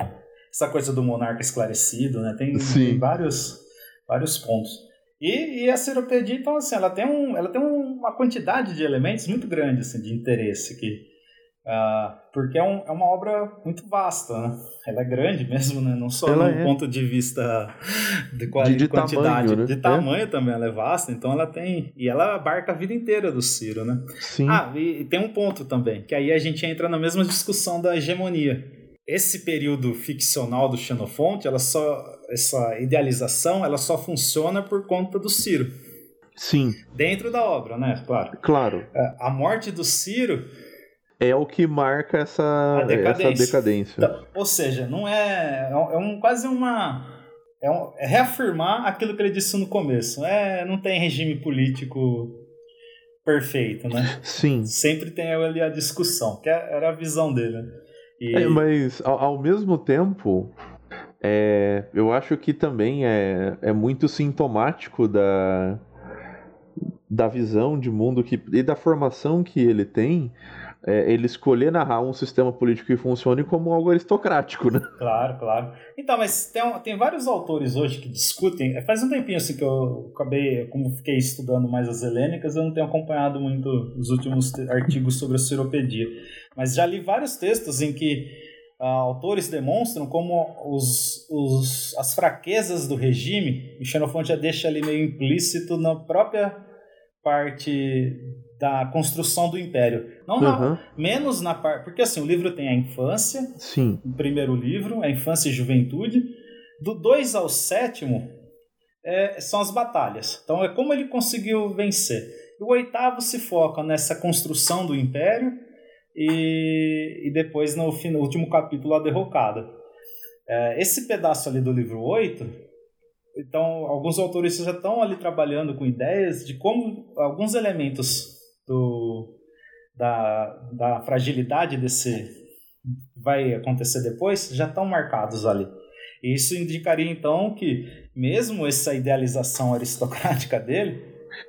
essa coisa do monarca esclarecido, né? Tem, tem vários vários pontos. E, e a seropedia, então, assim, ela tem, um, ela tem uma quantidade de elementos muito grande assim, de interesse que Uh, porque é, um, é, uma obra muito vasta, né? Ela é grande *laughs* mesmo, né? Não só ela do é. ponto de vista de, de, de quantidade, tamanho, né? de tamanho é. também ela é vasta, então ela tem... E ela abarca a vida inteira do Ciro, né?
Sim.
Ah, e, e tem um ponto também, que aí a gente entra na mesma discussão da hegemonia. Esse período ficcional do Xenofonte, ela só... Essa idealização, ela só funciona por conta do Ciro.
Sim.
Dentro da obra, né? Claro.
Claro.
É, a morte do Ciro
é o que marca essa decadência. Essa decadência.
Então, ou seja, não é. É um, quase uma. É, um, é, reafirmar aquilo que ele disse no começo. É, não tem regime político perfeito, né?
Sim.
Sempre tem ali a discussão, que é, era a visão dele.
E... É, mas ao, ao, mesmo tempo, é, eu acho que também é, é muito sintomático da, da visão de mundo que, e da formação que ele tem é, ele escolher narrar um sistema político que funcione como algo aristocrático, né?
Claro, claro. Então, mas tem, tem vários autores hoje que discutem. Faz um tempinho assim que eu acabei, como fiquei estudando mais as helênicas, eu não tenho acompanhado muito os últimos artigos sobre a seropedia. Mas já li vários textos em que uh, autores demonstram como os, os, as fraquezas do regime, e Xenofonte já deixa ali meio implícito na própria parte da construção do império. Não na, uhum. menos na parte. Porque assim, o livro tem a infância,
Sim.
o primeiro livro, a infância e juventude. Do 2 ao sétimo é, são as batalhas. Então é como ele conseguiu vencer. O oitavo se foca nessa construção do império e, e depois no, no último capítulo a derrocada. É, esse pedaço ali do livro 8 então, alguns autores já estão ali trabalhando com ideias de como alguns elementos do, da, da fragilidade desse vai acontecer depois já estão marcados ali. Isso indicaria então que mesmo essa idealização aristocrática dele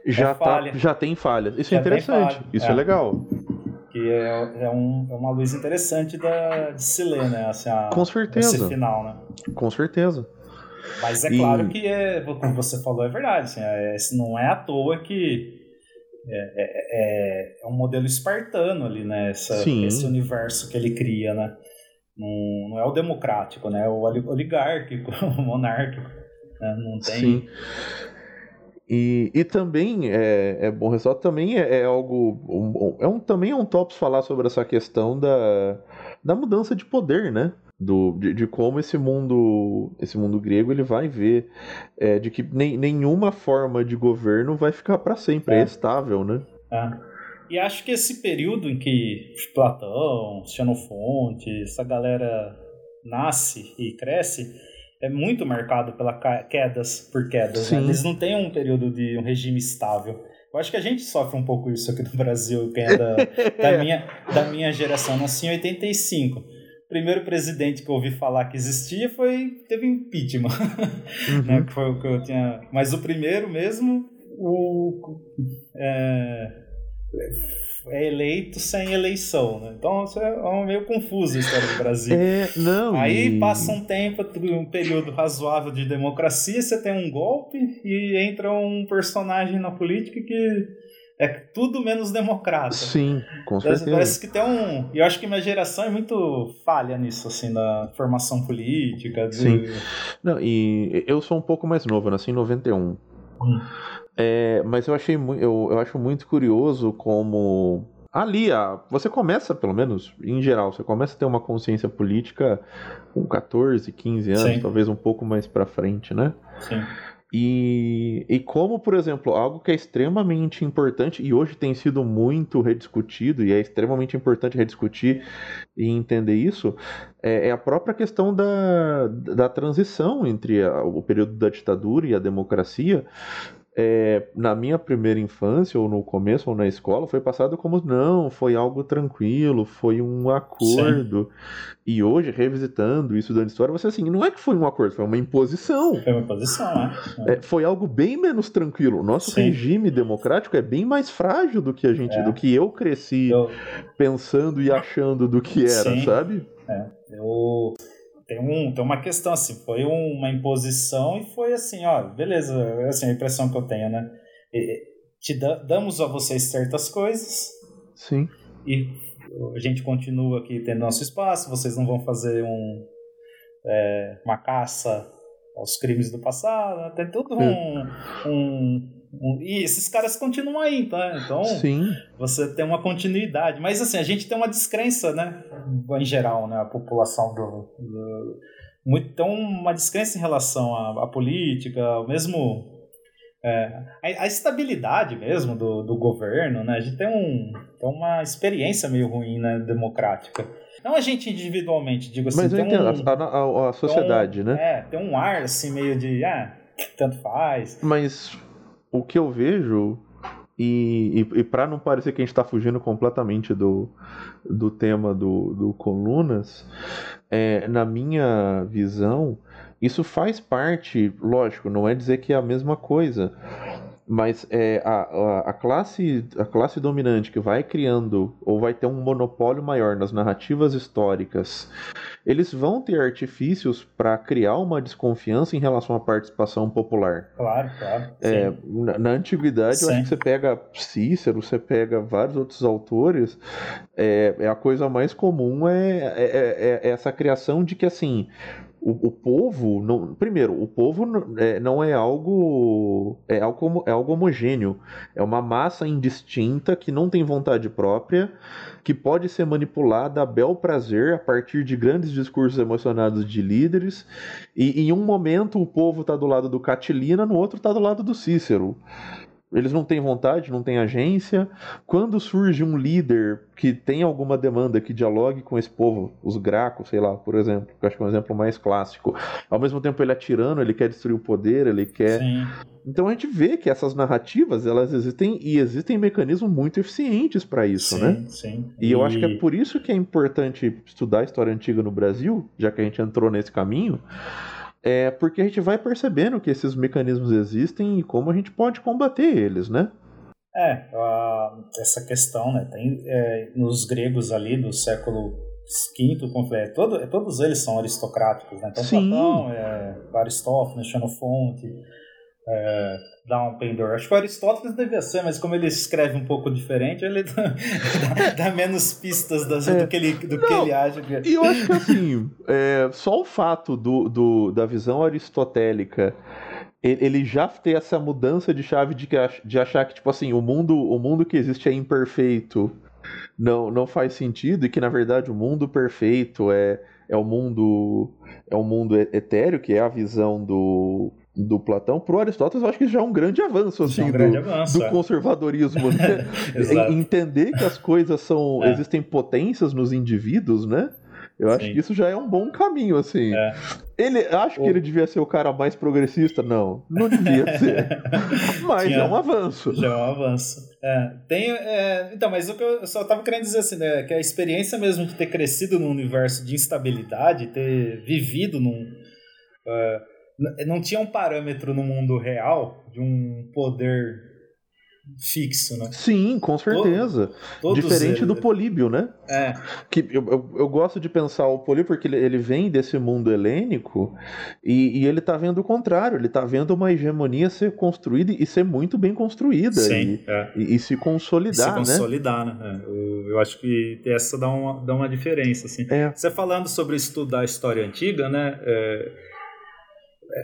já, é tá, já tem falhas. Isso é já é interessante, isso é. é. legal.
Que é, é, um, é uma luz interessante da, de se ler, né? Assim, a,
Com certeza.
Esse final, né?
Com certeza.
Mas é e... claro que, é, como você falou, é verdade. Assim, é, não é à toa que é, é, é, um modelo espartano ali, né? Essa, esse universo que ele cria, né? Não, não é o democrático, né? É o oligárquico, *laughs* o monárquico. Né? Não tem. Sim.
E, e também é, é bom ressaltar também é, é algo um, é um também é um tops falar sobre essa questão da, da mudança de poder, né? Do, de, de, como esse mundo esse mundo grego ele vai ver é, de que nem, nenhuma forma de governo vai ficar para sempre é. é estável né
é. e acho que esse período em que Platão Xenofonte essa galera nasce e cresce é muito marcado pela quedas por quedas. Né? Eles não têm um período de um regime estável. Eu acho que a gente sofre um pouco isso aqui no Brasil, quem é da, *laughs* da, minha, da minha geração. Nasci em 85. O primeiro presidente que eu ouvi falar que existia foi. teve impeachment. *laughs* Uhum. né, que foi o que eu tinha. Mas o primeiro mesmo, o. É, é eleito sem eleição, né? Então isso é meio confuso a história do Brasil.
É, não.
Aí passa um tempo, um período razoável de democracia, você tem um golpe e entra um personagem na política que é tudo menos democrata.
Sim, com certeza.
Parece que tem um. E eu acho que minha geração é muito falha nisso, assim, da formação política. De...
Sim. Não, e eu sou um pouco mais novo, eu nasci em 91. Hum. É, mas eu achei eu, eu acho muito curioso como ali a, você começa, pelo menos em geral, você começa a ter uma consciência política com 14, 15 anos, Sim. talvez um pouco mais para frente, né?
Sim.
E, e como, por exemplo, algo que é extremamente importante e hoje tem sido muito rediscutido, e é extremamente importante rediscutir e entender isso, é, é a própria questão da, da transição entre a, o período da ditadura e a democracia, é, na minha primeira infância, ou no começo, ou na escola, foi passado como não, foi algo tranquilo, foi um acordo. Sim. E hoje, revisitando isso da história, você assim, não é que foi um acordo, foi uma imposição.
Foi uma imposição, né?
É, foi algo bem menos tranquilo. O nosso Sim. regime democrático é bem mais frágil do que a gente, é. do que eu cresci eu... pensando e achando do que era, Sim. sabe?
É. Eu tem, um, tem uma questão assim, foi uma imposição e foi assim, ó, beleza, assim, a impressão que eu tenho, né? te damos a vocês certas coisas.
Sim.
E a gente continua aqui tendo nosso espaço, vocês não vão fazer um, é, uma caça aos crimes do passado, né? tem tudo um, um, um, E esses caras continuam aí, tá? Então
Sim.
você tem uma continuidade. Mas assim, a gente tem uma descrença, né? Em geral, né? A população do. do muito, tem uma descrença em relação à, à política, mesmo. É, a, a, estabilidade mesmo do, do governo, né? A gente tem, um, tem uma experiência meio ruim, né? Democrática. Não a gente individualmente, digo assim.
Mas eu entendo, um, a, a, a, sociedade,
um,
né?
É, tem um ar assim meio de. Ah, tanto faz.
Mas o que eu vejo, e, e, e para não parecer que a gente está fugindo completamente do, do tema do, do Colunas, é, na minha visão, isso faz parte, lógico, não é dizer que é a mesma coisa, mas é, a, a, classe, a classe dominante que vai criando ou vai ter um monopólio maior nas narrativas históricas, eles vão ter artifícios para criar uma desconfiança em relação à participação popular.
Claro, claro.
É, na, na, antiguidade, sim. eu acho que você pega Cícero, você pega vários outros autores, é, é a coisa mais comum é, é, é, é essa criação de que assim o, o povo, não, primeiro, o povo é, não é algo, é algo é algo homogêneo, é uma massa indistinta que não tem vontade própria, que pode ser manipulada a bel prazer a partir de grandes discursos emocionados de líderes, e em um momento o povo está do lado do Catilina, no outro está do lado do Cícero. Eles não têm vontade, não têm agência. Quando surge um líder que tem alguma demanda que dialogue com esse povo, os gracos, sei lá, por exemplo, que eu acho que é um exemplo mais clássico. Ao mesmo tempo ele é tirano, ele quer destruir o poder, ele quer. Sim. Então a gente vê que essas narrativas, elas existem e existem mecanismos muito eficientes para isso,
sim,
né?
Sim.
E, e eu acho que é por isso que é importante estudar a história antiga no Brasil, já que a gente entrou nesse caminho é porque a gente vai percebendo que esses mecanismos existem e como a gente pode combater eles, né?
É, uh, essa questão, né? Tem é, nos gregos ali do século V, é, todo, todos eles são aristocráticos, né? Então Sim. Platão, é, Aristófanes, Xenofonte, é, Down Pendor. Acho que o Aristóteles devia ser, mas como ele escreve um pouco diferente, ele *laughs* dá, dá, dá menos pistas das, é. do, que ele, do Não, que ele acha.
É. E eu acho que assim, é, só o fato do, do, da visão aristotélica ele já tem essa mudança de chave de, de achar que, tipo assim, o mundo, o mundo que existe é imperfeito, não, não faz sentido, e que na verdade o mundo perfeito é, é o mundo é o mundo etéreo, que é a visão do, do Platão, pro Aristóteles eu acho que já é um grande avanço assim, é um grande do, avanço, do é. conservadorismo, né? *laughs* Entender que as coisas são. *laughs* É. existem potências nos indivíduos, né? Eu Sim. acho que isso já é um bom caminho, assim. É. Ele acho que ele devia ser o cara mais progressista? Não, não devia *laughs* ser. mas Tinha, é um avanço.
Já é um avanço. É, tem, é, então, mas o que eu só estava querendo dizer assim, né, que a experiência mesmo de ter crescido num universo de instabilidade, ter vivido num. Uh, não tinha um parâmetro no mundo real de um poder fixo, né?
Sim, com certeza. Todo, Diferente eles. do Políbio, né?
É.
Que eu, eu, eu, gosto de pensar o Políbio porque ele, ele vem desse mundo helênico e, e, ele tá vendo o contrário, ele tá vendo uma hegemonia ser construída e ser muito bem construída. Sim, e, é. e, e, se consolidar,
e se consolidar, né? né? Eu, eu, acho que essa dá uma, dá uma diferença, assim. É. Você falando sobre estudar a história antiga, né? É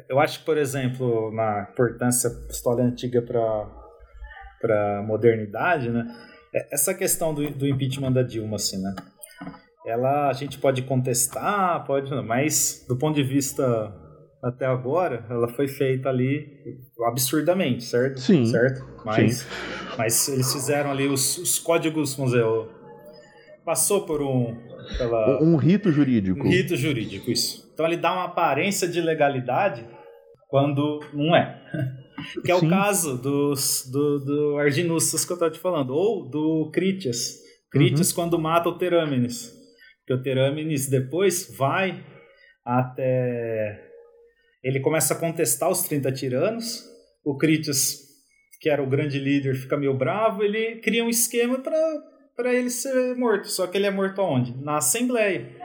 eu acho que, por exemplo, na importância da história antiga para a modernidade, né? É, essa questão do, do impeachment da Dilma, assim, né? Ela a gente pode contestar, pode, mas do ponto de vista até agora, ela foi feita ali absurdamente, certo?
Sim.
Certo? Mas, sim. mas eles fizeram ali os, os códigos, vamos dizer, passou por um
pela, um rito jurídico.
Um rito jurídico, isso. Então ele dá uma aparência de legalidade quando não é. *laughs* Que é Sim. o caso dos, do, do Arginussus que eu estava te falando, ou do Critias. Critias uhum. quando mata o Terâmenes. Porque o Terâmenes depois vai até. Ele começa a contestar os 30 tiranos. O Critias, que era o grande líder, fica meio bravo. Ele cria um esquema para ele ser morto. Só que ele é morto aonde? Na Assembleia.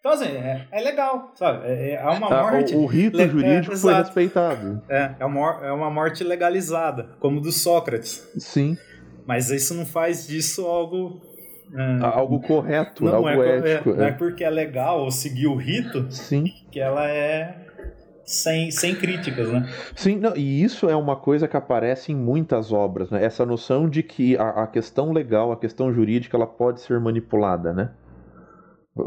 Então, assim, é, é legal, sabe? É, é uma ah, morte.
O, o rito jurídico é, foi respeitado.
É, é uma, é uma morte legalizada, como do Sócrates.
Sim.
Mas isso não faz disso algo.
É, algo correto, não, algo é, ético.
É, não é porque é legal ou seguir o rito
Sim.
que ela é sem, sem críticas, né?
Sim, não, e isso é uma coisa que aparece em muitas obras, né? Essa noção de que a, a questão legal, a questão jurídica, ela pode ser manipulada, né?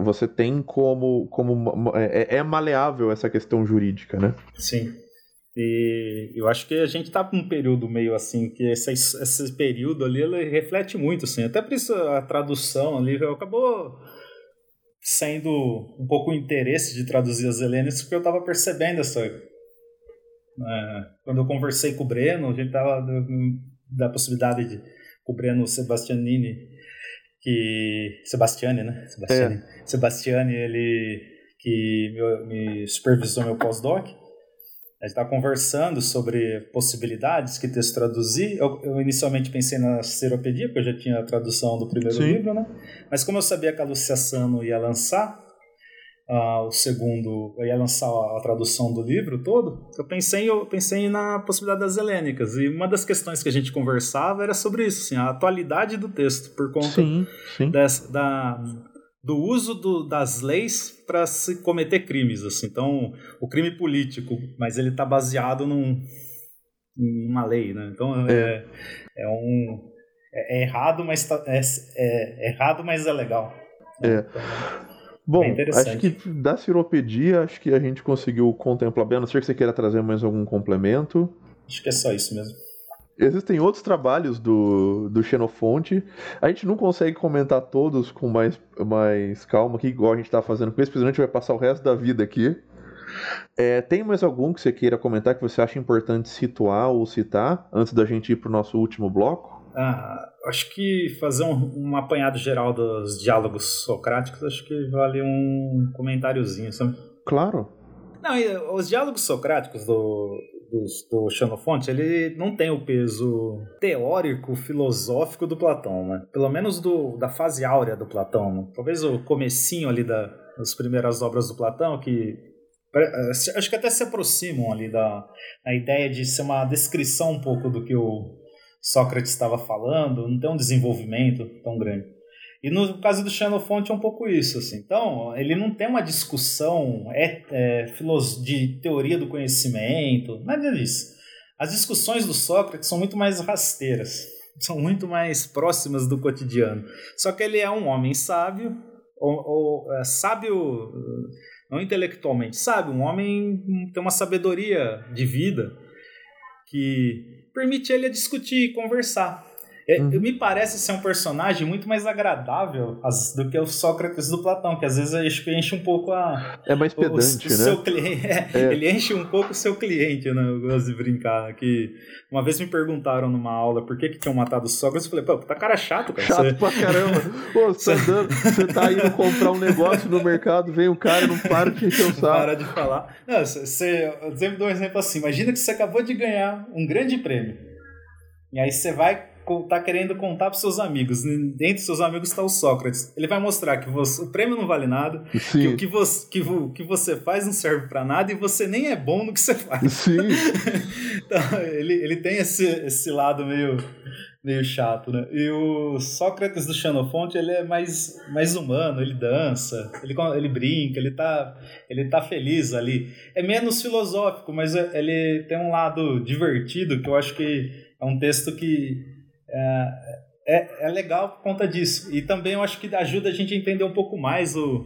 Você tem como. como é, é maleável essa questão jurídica, né?
Sim. E eu acho que a gente está num período meio assim, que esse, esse período ali ele reflete muito, assim. Até por isso a tradução ali acabou sendo um pouco o interesse de traduzir as Helenas, porque eu estava percebendo essa. É, quando eu conversei com o Breno, a gente tava da possibilidade de com o Breno Sebastianini que Sebastiani, né? Sebastiani, é. Sebastiani ele que me, me supervisou meu pós-doc. A gente está conversando sobre possibilidades que texto traduzir. Eu, eu, inicialmente pensei na seropedia, porque eu já tinha a tradução do primeiro Sim. livro, né? Mas como eu sabia que a Lucia Sano ia lançar, uh, o segundo, eu ia lançar a, a, tradução do livro todo, eu pensei, eu pensei na possibilidade das helênicas. E uma das questões que a gente conversava era sobre isso, assim, a atualidade do texto, por conta
sim, sim.
Dessa, da, do uso do, das leis para se cometer crimes. Assim. Então, o crime político, mas ele está baseado num, numa lei. Né? Então, é, é, é um. É, é errado, mas tá, é, é, errado, mas é legal.
É. Bom, acho que da ciropedia, acho que a gente conseguiu contemplar bem. A não ser que você queira trazer mais algum complemento.
Acho que é só isso mesmo.
Existem outros trabalhos do, do Xenofonte. A gente não consegue comentar todos com mais, mais calma aqui, igual a gente está fazendo com esse, porque a gente vai passar o resto da vida aqui. É, tem mais algum que você queira comentar que você acha importante situar ou citar antes da gente ir para o nosso último bloco?
Ah, acho que fazer um, um, apanhado geral dos diálogos socráticos, acho que vale um comentáriozinho, sabe?
Claro.
Não, os diálogos socráticos do, do, do Xenofonte, ele não tem o peso teórico, filosófico do Platão, né? Pelo menos do, da fase áurea do Platão. Né? Talvez o comecinho ali da, das primeiras obras do Platão, que acho que até se aproximam ali da, da ideia de ser uma descrição um pouco do que o Sócrates estava falando, não tem um desenvolvimento tão grande. E no caso do Xenofonte é um pouco isso. Assim. Então, ele não tem uma discussão é, é, de teoria do conhecimento, nada disso. As discussões do Sócrates são muito mais rasteiras, *laughs* são muito mais próximas do cotidiano. Só que ele é um homem sábio, ou, ou é, sábio, não intelectualmente sábio, um homem tem uma sabedoria de vida que permite ele discutir, conversar. É, uhum. Me parece ser um personagem muito mais agradável as, do que o Sócrates do Platão, que às vezes acho que enche um pouco a.
É mais pedante, o, o,
né? Seu cliente, *laughs* é, é. Ele enche um pouco o seu cliente, né? Eu gosto de brincar. Que uma vez me perguntaram numa aula por que, que tinham matado o Sócrates. Eu falei, pô, tá cara chato, cara.
Chato você... pra caramba. *laughs* Pô, você, tá dando, você tá indo comprar um negócio no mercado, vem um cara e não para de encher o saco.
Para de falar. Não, você, eu sempre dou um exemplo assim: imagina que você acabou de ganhar um grande prêmio. E aí você vai tá querendo contar para seus amigos. Entre seus amigos está o Sócrates. Ele vai mostrar que você, o prêmio não vale nada, Sim. que o que você, que, o que você faz não serve para nada e você nem é bom no que você faz.
Sim. *laughs*
então, ele, ele tem esse, esse lado meio, meio chato, né? E o Sócrates do Xenofonte, ele é mais, mais humano, ele dança, ele, ele brinca, ele tá, ele tá feliz ali. É menos filosófico, mas é, ele tem um lado divertido que eu acho que é um texto que é, é, é, legal por conta disso. E também eu acho que ajuda a gente a entender um pouco mais o,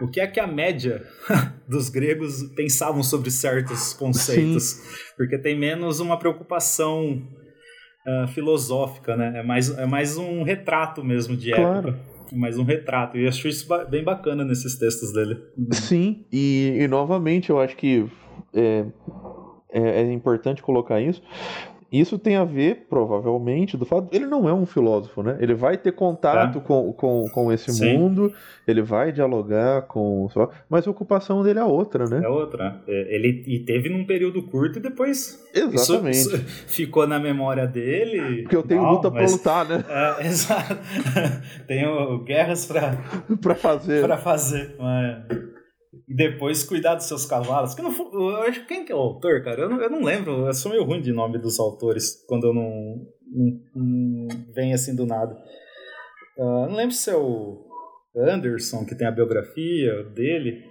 o que é que a média *laughs* dos gregos pensavam sobre certos conceitos. Sim. Porque tem menos uma preocupação uh, filosófica, né? É mais, é mais um retrato mesmo de claro. época. Mais um retrato. E eu acho isso bem bacana nesses textos dele.
Sim, e, e novamente eu acho que é, é, é importante colocar isso, isso tem a ver, provavelmente, do fato. Ele não é um filósofo, né? Ele vai ter contato é. com, com, com esse Sim. mundo, ele vai dialogar com. Mas a ocupação dele é outra, né?
É outra. É, ele e teve num período curto e depois.
Exatamente. Isso, isso *laughs*
ficou na memória dele.
Porque eu tenho não, luta mas... pra lutar, né? *laughs*
É, exato. *laughs* tenho guerras pra.
pra fazer.
Pra fazer. Mas e depois cuidar dos seus cavalos. Que não, eu quem que é o autor, cara? Eu não, eu não lembro. Eu sou meio ruim de nome dos autores quando eu não, não, não vem assim do nada. Uh, não lembro se é o Anderson que tem a biografia dele,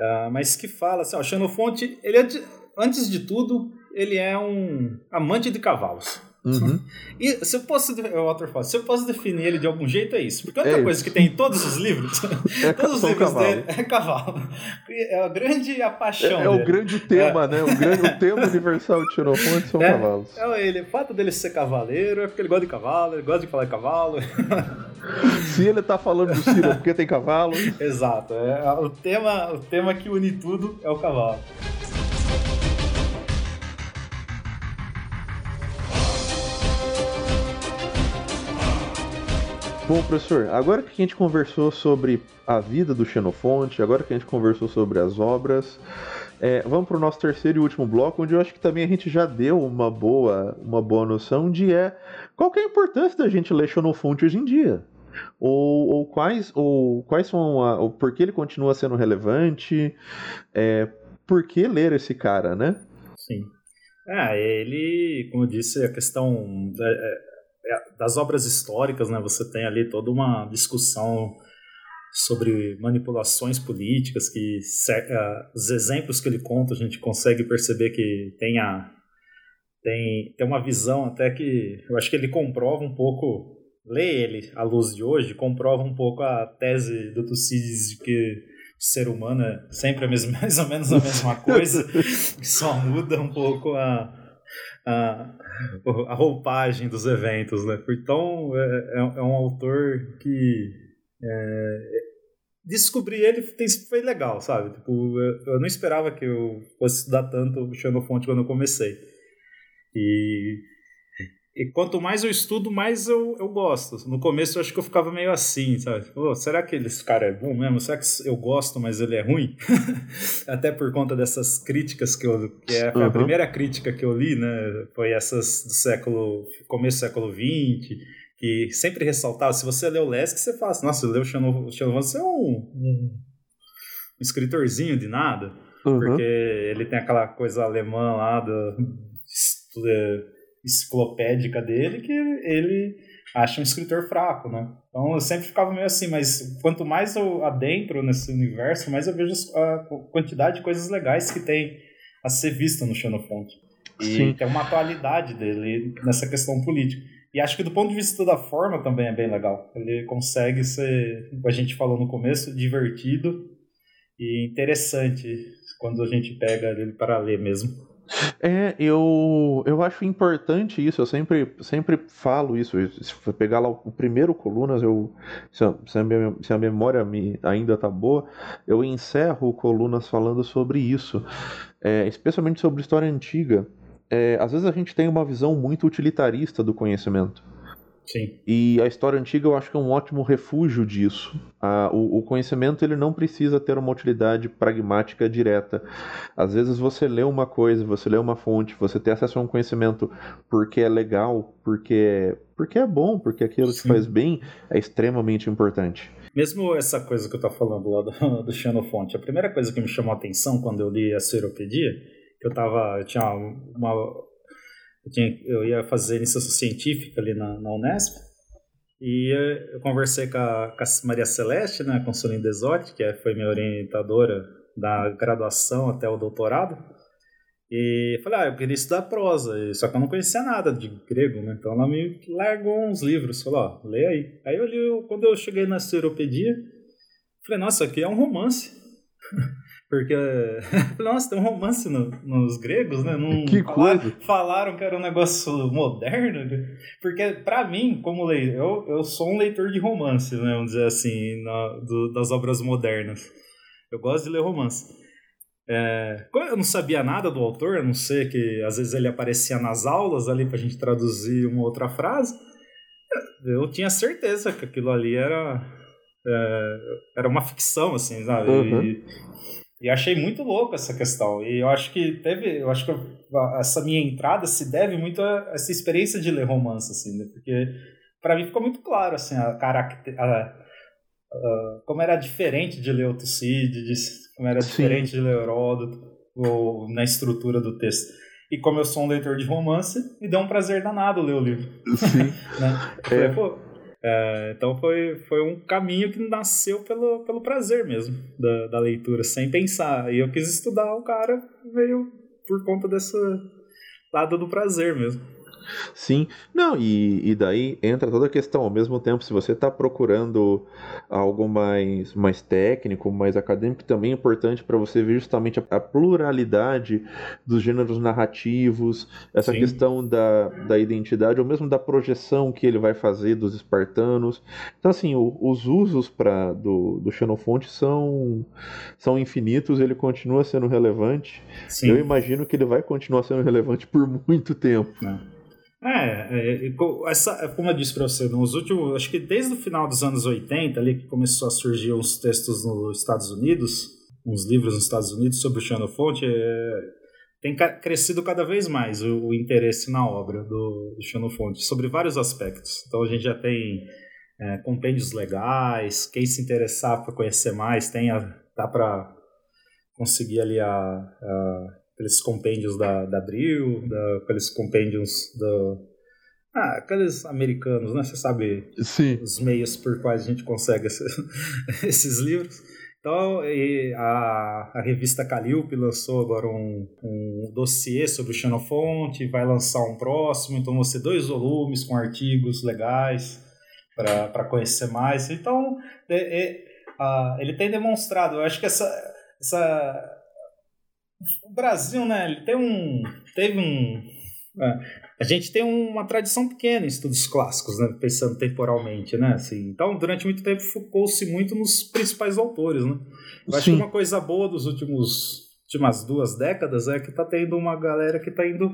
uh, mas que fala assim, ó, Xenofonte, ele é de, antes de tudo, ele é um amante de cavalos.
Uhum.
E se eu posso, o autor fala, se eu posso definir ele de algum jeito, é isso. Porque outra é coisa que tem em todos os livros, *laughs* é *laughs* todos os livros cavalo. dele é cavalo. É a grande a paixão.
É, é o grande tema, é. né? O, grande, o *laughs* tema universal de Xenofonte são
é,
cavalos.
É ele, o fato dele ser cavaleiro é porque ele gosta de cavalo, ele gosta de falar de cavalo.
Se ele tá falando do Ciro é porque tem cavalo.
Exato. É, o, tema, o tema que une tudo é o cavalo.
Bom, professor, agora que a gente conversou sobre a vida do Xenofonte, agora que a gente conversou sobre as obras, é, vamos para o nosso terceiro e último bloco, onde eu acho que também a gente já deu uma boa, uma boa noção de é, qual é a importância da gente ler Xenofonte hoje em dia. Ou, ou quais, ou quais são a, ou por que ele continua sendo relevante, é, por que ler esse cara, né?
Sim. Ah, ele, como eu disse, a questão é, das obras históricas, né, você tem ali toda uma discussão sobre manipulações políticas que uh, os exemplos que ele conta a gente consegue perceber que tem a tem, tem uma visão até que eu acho que ele comprova um pouco lê ele à luz de hoje comprova um pouco a tese do Tucídides de que o ser humano é sempre a mesma, *laughs* mais ou menos a mesma coisa só muda um pouco a *laughs* a, a roupagem dos eventos, né? Então é, é, um autor que é, descobrir ele foi legal, sabe? Tipo, eu, eu, não esperava que eu fosse estudar tanto Xenofonte quando eu comecei. E e quanto mais eu estudo, mais eu, eu gosto. No começo eu acho que eu ficava meio assim, sabe? Será que esse cara é bom mesmo? Será que eu gosto, mas ele é ruim? *laughs* Até por conta dessas críticas que eu. Que é, uhum. a primeira crítica que eu li, né? Foi essas do século. começo do século XX, que sempre ressaltava. Se você o Lesk, você fala assim, nossa, leu o Xenovan, você é um, um, um escritorzinho de nada. Uhum. Porque ele tem aquela coisa alemã lá do enciclopédica dele que ele acha um escritor fraco, né? Então eu sempre ficava meio assim, mas quanto mais eu adentro nesse universo, mais eu vejo a quantidade de coisas legais que tem a ser vista no Xenofonte. E Sim. tem uma atualidade dele nessa questão política. E acho que do ponto de vista da forma também é bem legal. Ele consegue ser, como a gente falou no começo, divertido e interessante quando a gente pega ele para ler mesmo.
É, eu, eu acho importante isso, eu sempre, sempre falo isso. Se pegar lá o primeiro Colunas, eu, se, a, se a, minha, se a memória me, ainda tá boa, eu encerro Colunas falando sobre isso, é, especialmente sobre história antiga. É, às vezes a gente tem uma visão muito utilitarista do conhecimento.
Sim.
E a história antiga eu acho que é um ótimo refúgio disso. Ah, o, o, conhecimento ele não precisa ter uma utilidade pragmática direta. Às vezes você lê uma coisa, você lê uma fonte, você tem acesso a um conhecimento porque é legal, porque, porque é bom, porque aquilo Sim. te faz bem, é extremamente importante.
Mesmo essa coisa que eu tô falando lá do, *laughs* do Xenofonte, a primeira coisa que me chamou a atenção quando eu li a Seropedia, que eu tava, eu tinha uma eu, tinha, eu ia fazer iniciação científica ali na, na Unesp, e eu conversei com a, com a Maria Celeste, né, com a Soline Desotti, que é, foi minha orientadora da graduação até o doutorado, e falei, ah, eu queria estudar prosa, só que eu não conhecia nada de grego, né? Então ela me largou uns livros, falou, ó, lê aí. Aí eu li, quando eu cheguei na Seropedia, falei, nossa, aqui é um romance. *laughs* Porque, *laughs* nossa, tem um romance no, nos gregos, né? Não
que
falaram,
coisa!
Falaram que era um negócio moderno. Porque, para mim, como leitor, eu, eu sou um leitor de romance, né? Vamos dizer assim, na, do, das obras modernas. Eu gosto de ler romance. É, eu não sabia nada do autor, a não ser que às vezes ele aparecia nas aulas ali pra gente traduzir uma outra frase. Eu tinha certeza que aquilo ali era, é, era uma ficção, assim, sabe? Uhum. E, e achei muito louco essa questão. E eu acho que teve, eu acho que essa minha entrada se deve muito a essa experiência de ler romance, assim, né? Porque para mim ficou muito claro, assim, a caracter, a, a, como era diferente de ler o Tucídides, como era Sim. diferente de ler Heródoto, ou na estrutura do texto. E como eu sou um leitor de romance, me deu um prazer danado ler o livro.
Sim. *laughs*
né? é. Pô, é, então foi, foi um caminho que nasceu pelo, pelo prazer mesmo da, da leitura, sem pensar. E eu quis estudar o cara veio por conta desse lado do prazer mesmo.
Sim, não, e, e daí entra toda a questão. Ao mesmo tempo, se você está procurando algo mais, mais técnico, mais acadêmico, também é importante para você ver justamente a, a, pluralidade dos gêneros narrativos, essa Sim. questão da, da identidade, ou mesmo da projeção que ele vai fazer dos espartanos. Então, assim, o, os usos pra, do, do Xenofonte são, são infinitos, ele continua sendo relevante. Sim. Eu imagino que ele vai continuar sendo relevante por muito tempo.
É. É, é, essa, como eu disse para você, nos últimos, acho que desde o final dos anos 80, ali que começou a surgir uns textos nos Estados Unidos, uns livros nos Estados Unidos sobre o Xenofonte, é, tem crescido cada vez mais o, o interesse na obra do, do, Xenofonte, sobre vários aspectos. Então a gente já tem é, compêndios legais, quem se interessar para conhecer mais, tem a, dá para conseguir ali a, a aqueles compêndios da, da Abril, da, aqueles compêndios do. Ah, aqueles americanos, né? Você sabe
Sim.
os meios por quais a gente consegue esses, *laughs* esses livros. Então, a, a revista Calliope lançou agora um, um dossiê sobre o Xenofonte, vai lançar um próximo, então vão ser dois volumes com artigos legais para conhecer mais. Então, é, é, a, ele tem demonstrado, eu acho que essa, essa o Brasil, né, ele tem um. Teve um. É, a gente tem uma tradição pequena em estudos clássicos, né, pensando temporalmente, né? Assim, então, durante muito tempo, focou-se muito nos principais autores, né? Eu acho que uma coisa boa dos últimos últimas duas décadas é que tá tendo uma galera que tá indo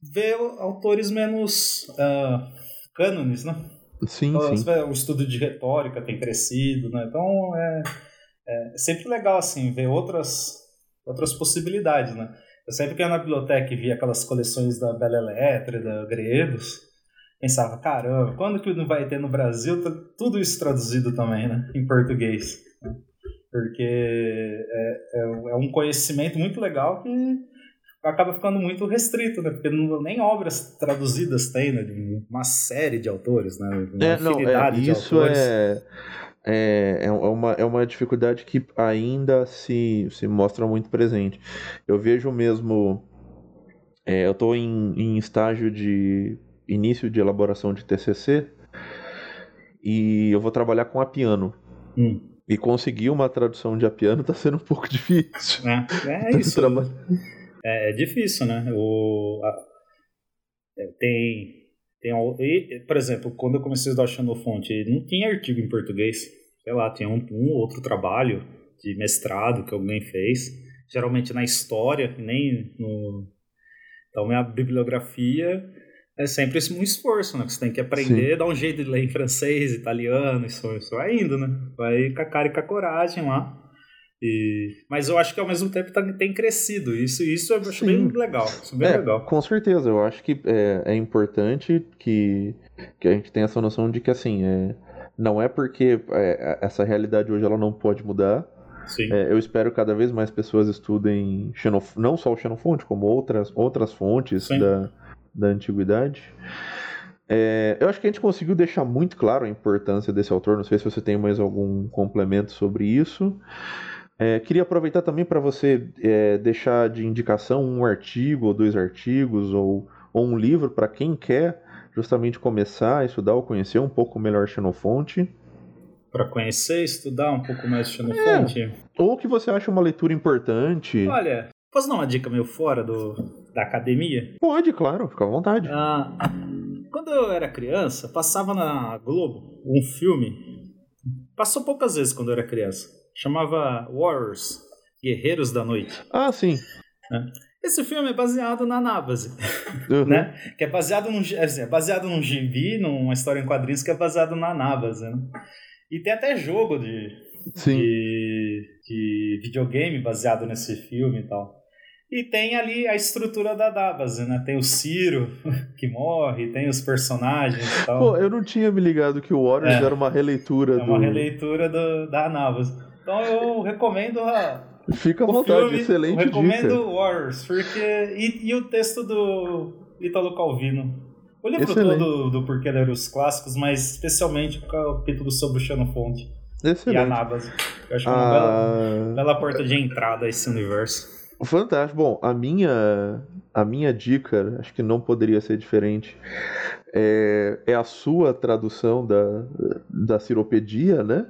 ver autores menos uh, cânones, né?
Sim, então, sim.
O estudo de retórica tem crescido, né? Então é, é sempre legal assim ver outras outras possibilidades, né? Eu sempre que ia na biblioteca e via aquelas coleções da Bela Elétrica, da Gredos, pensava, caramba, quando que não vai ter no Brasil tudo isso traduzido também, né? Em português. Né? Porque é, é, é, um conhecimento muito legal que acaba ficando muito restrito, né? Porque não, nem obras traduzidas tem, né? De uma série de autores, né? Uma
é, não, é, isso é é, é, é, uma, é uma dificuldade que ainda se, se mostra muito presente. Eu vejo mesmo. É, eu estou em, em estágio de início de elaboração de TCC e eu vou trabalhar com a piano. Hum. E conseguir uma tradução de a piano está sendo um pouco *laughs* difícil.
É, é isso. É, é, difícil, né? O, a, é, tem tem, por exemplo, quando eu comecei a estudar Xenofonte, não tinha artigo em português. Sei lá, tinha um, um outro trabalho de mestrado que alguém fez, geralmente na história, nem no. Então, minha bibliografia é sempre um esforço, né? Que você tem que aprender, Sim. dar um jeito de ler em francês, italiano, isso, isso vai indo, né? Vai com a cara e com a coragem lá. E, mas eu acho que ao mesmo tempo tá, tem crescido. Isso, isso eu acho bem legal. Isso bem
é,
legal.
Com certeza, eu acho que é, é, importante que, que a gente tenha essa noção de que assim, é, não é porque é, essa realidade hoje ela não pode mudar. É, eu espero cada vez mais pessoas estudem Xenof não só o Xenofonte, como outras, outras fontes da, da antiguidade. É, eu acho que a gente conseguiu deixar muito claro a importância desse autor. Não sei se você tem mais algum complemento sobre isso. É, queria aproveitar também para você é, deixar de indicação um artigo ou dois artigos ou, ou um livro para quem quer justamente começar a estudar ou conhecer um pouco melhor Xenofonte.
Para conhecer, estudar um pouco mais Xenofonte? É.
Ou que você acha uma leitura importante.
Olha, posso dar uma dica meio fora do, da academia?
Pode, claro, fica à vontade.
Ah, quando eu era criança, passava na Globo um filme. Passou poucas vezes quando eu era criança chamava Warriors, Guerreiros da Noite.
Ah, sim.
É. Esse filme é baseado na Navase, uhum. né? Que é baseado num, é baseado num gibi, numa história em quadrinhos que é baseado na Navase, né? E tem até jogo de, de, de, videogame baseado nesse filme e tal. E tem ali a estrutura da Davase, né? Tem o Ciro *laughs* que morre, tem os personagens e tal.
Pô, eu não tinha me ligado que o Warriors é. era uma releitura
é uma do... releitura do, da Navase. Então eu recomendo a.
Fica à vontade, filme, excelente eu
recomendo
dica.
Warriors, porque. E, e, o texto do Italo Calvino. O livro excelente. todo do Porquê Ler os Clássicos, mas especialmente o capítulo sobre o Xenofonte. Excelente. E a Nabas. Eu acho uma ah... bela, bela porta de entrada a esse universo.
Fantástico. Bom, a minha, a minha dica, acho que não poderia ser diferente, é, é a sua tradução da, da Ciropedia, né?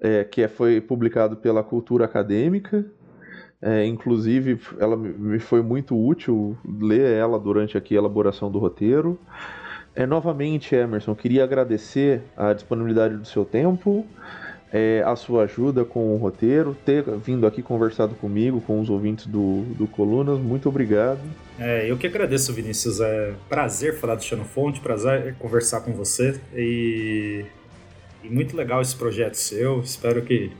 É, que é, foi publicado pela Cultura Acadêmica. É, inclusive, ela me foi muito útil ler ela durante aqui a elaboração do roteiro. É, novamente, Emerson, queria agradecer a disponibilidade do seu tempo, é, a sua ajuda com o roteiro, ter vindo aqui conversado comigo, com os ouvintes do, do Colunas. Muito obrigado.
É, eu que agradeço, Vinícius. É prazer falar do Xenofonte, prazer conversar com você. E e muito legal esse projeto seu. Espero que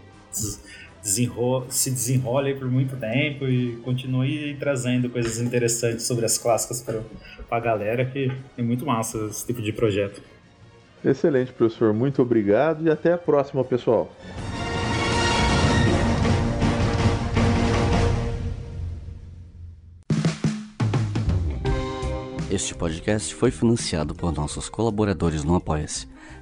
desenrole, se desenrole por muito tempo e continue trazendo coisas interessantes sobre as clássicas para a galera, que é muito massa esse tipo de projeto.
Excelente, professor. Muito obrigado e até a próxima, pessoal.
Este podcast foi financiado por nossos colaboradores no Apoia-se.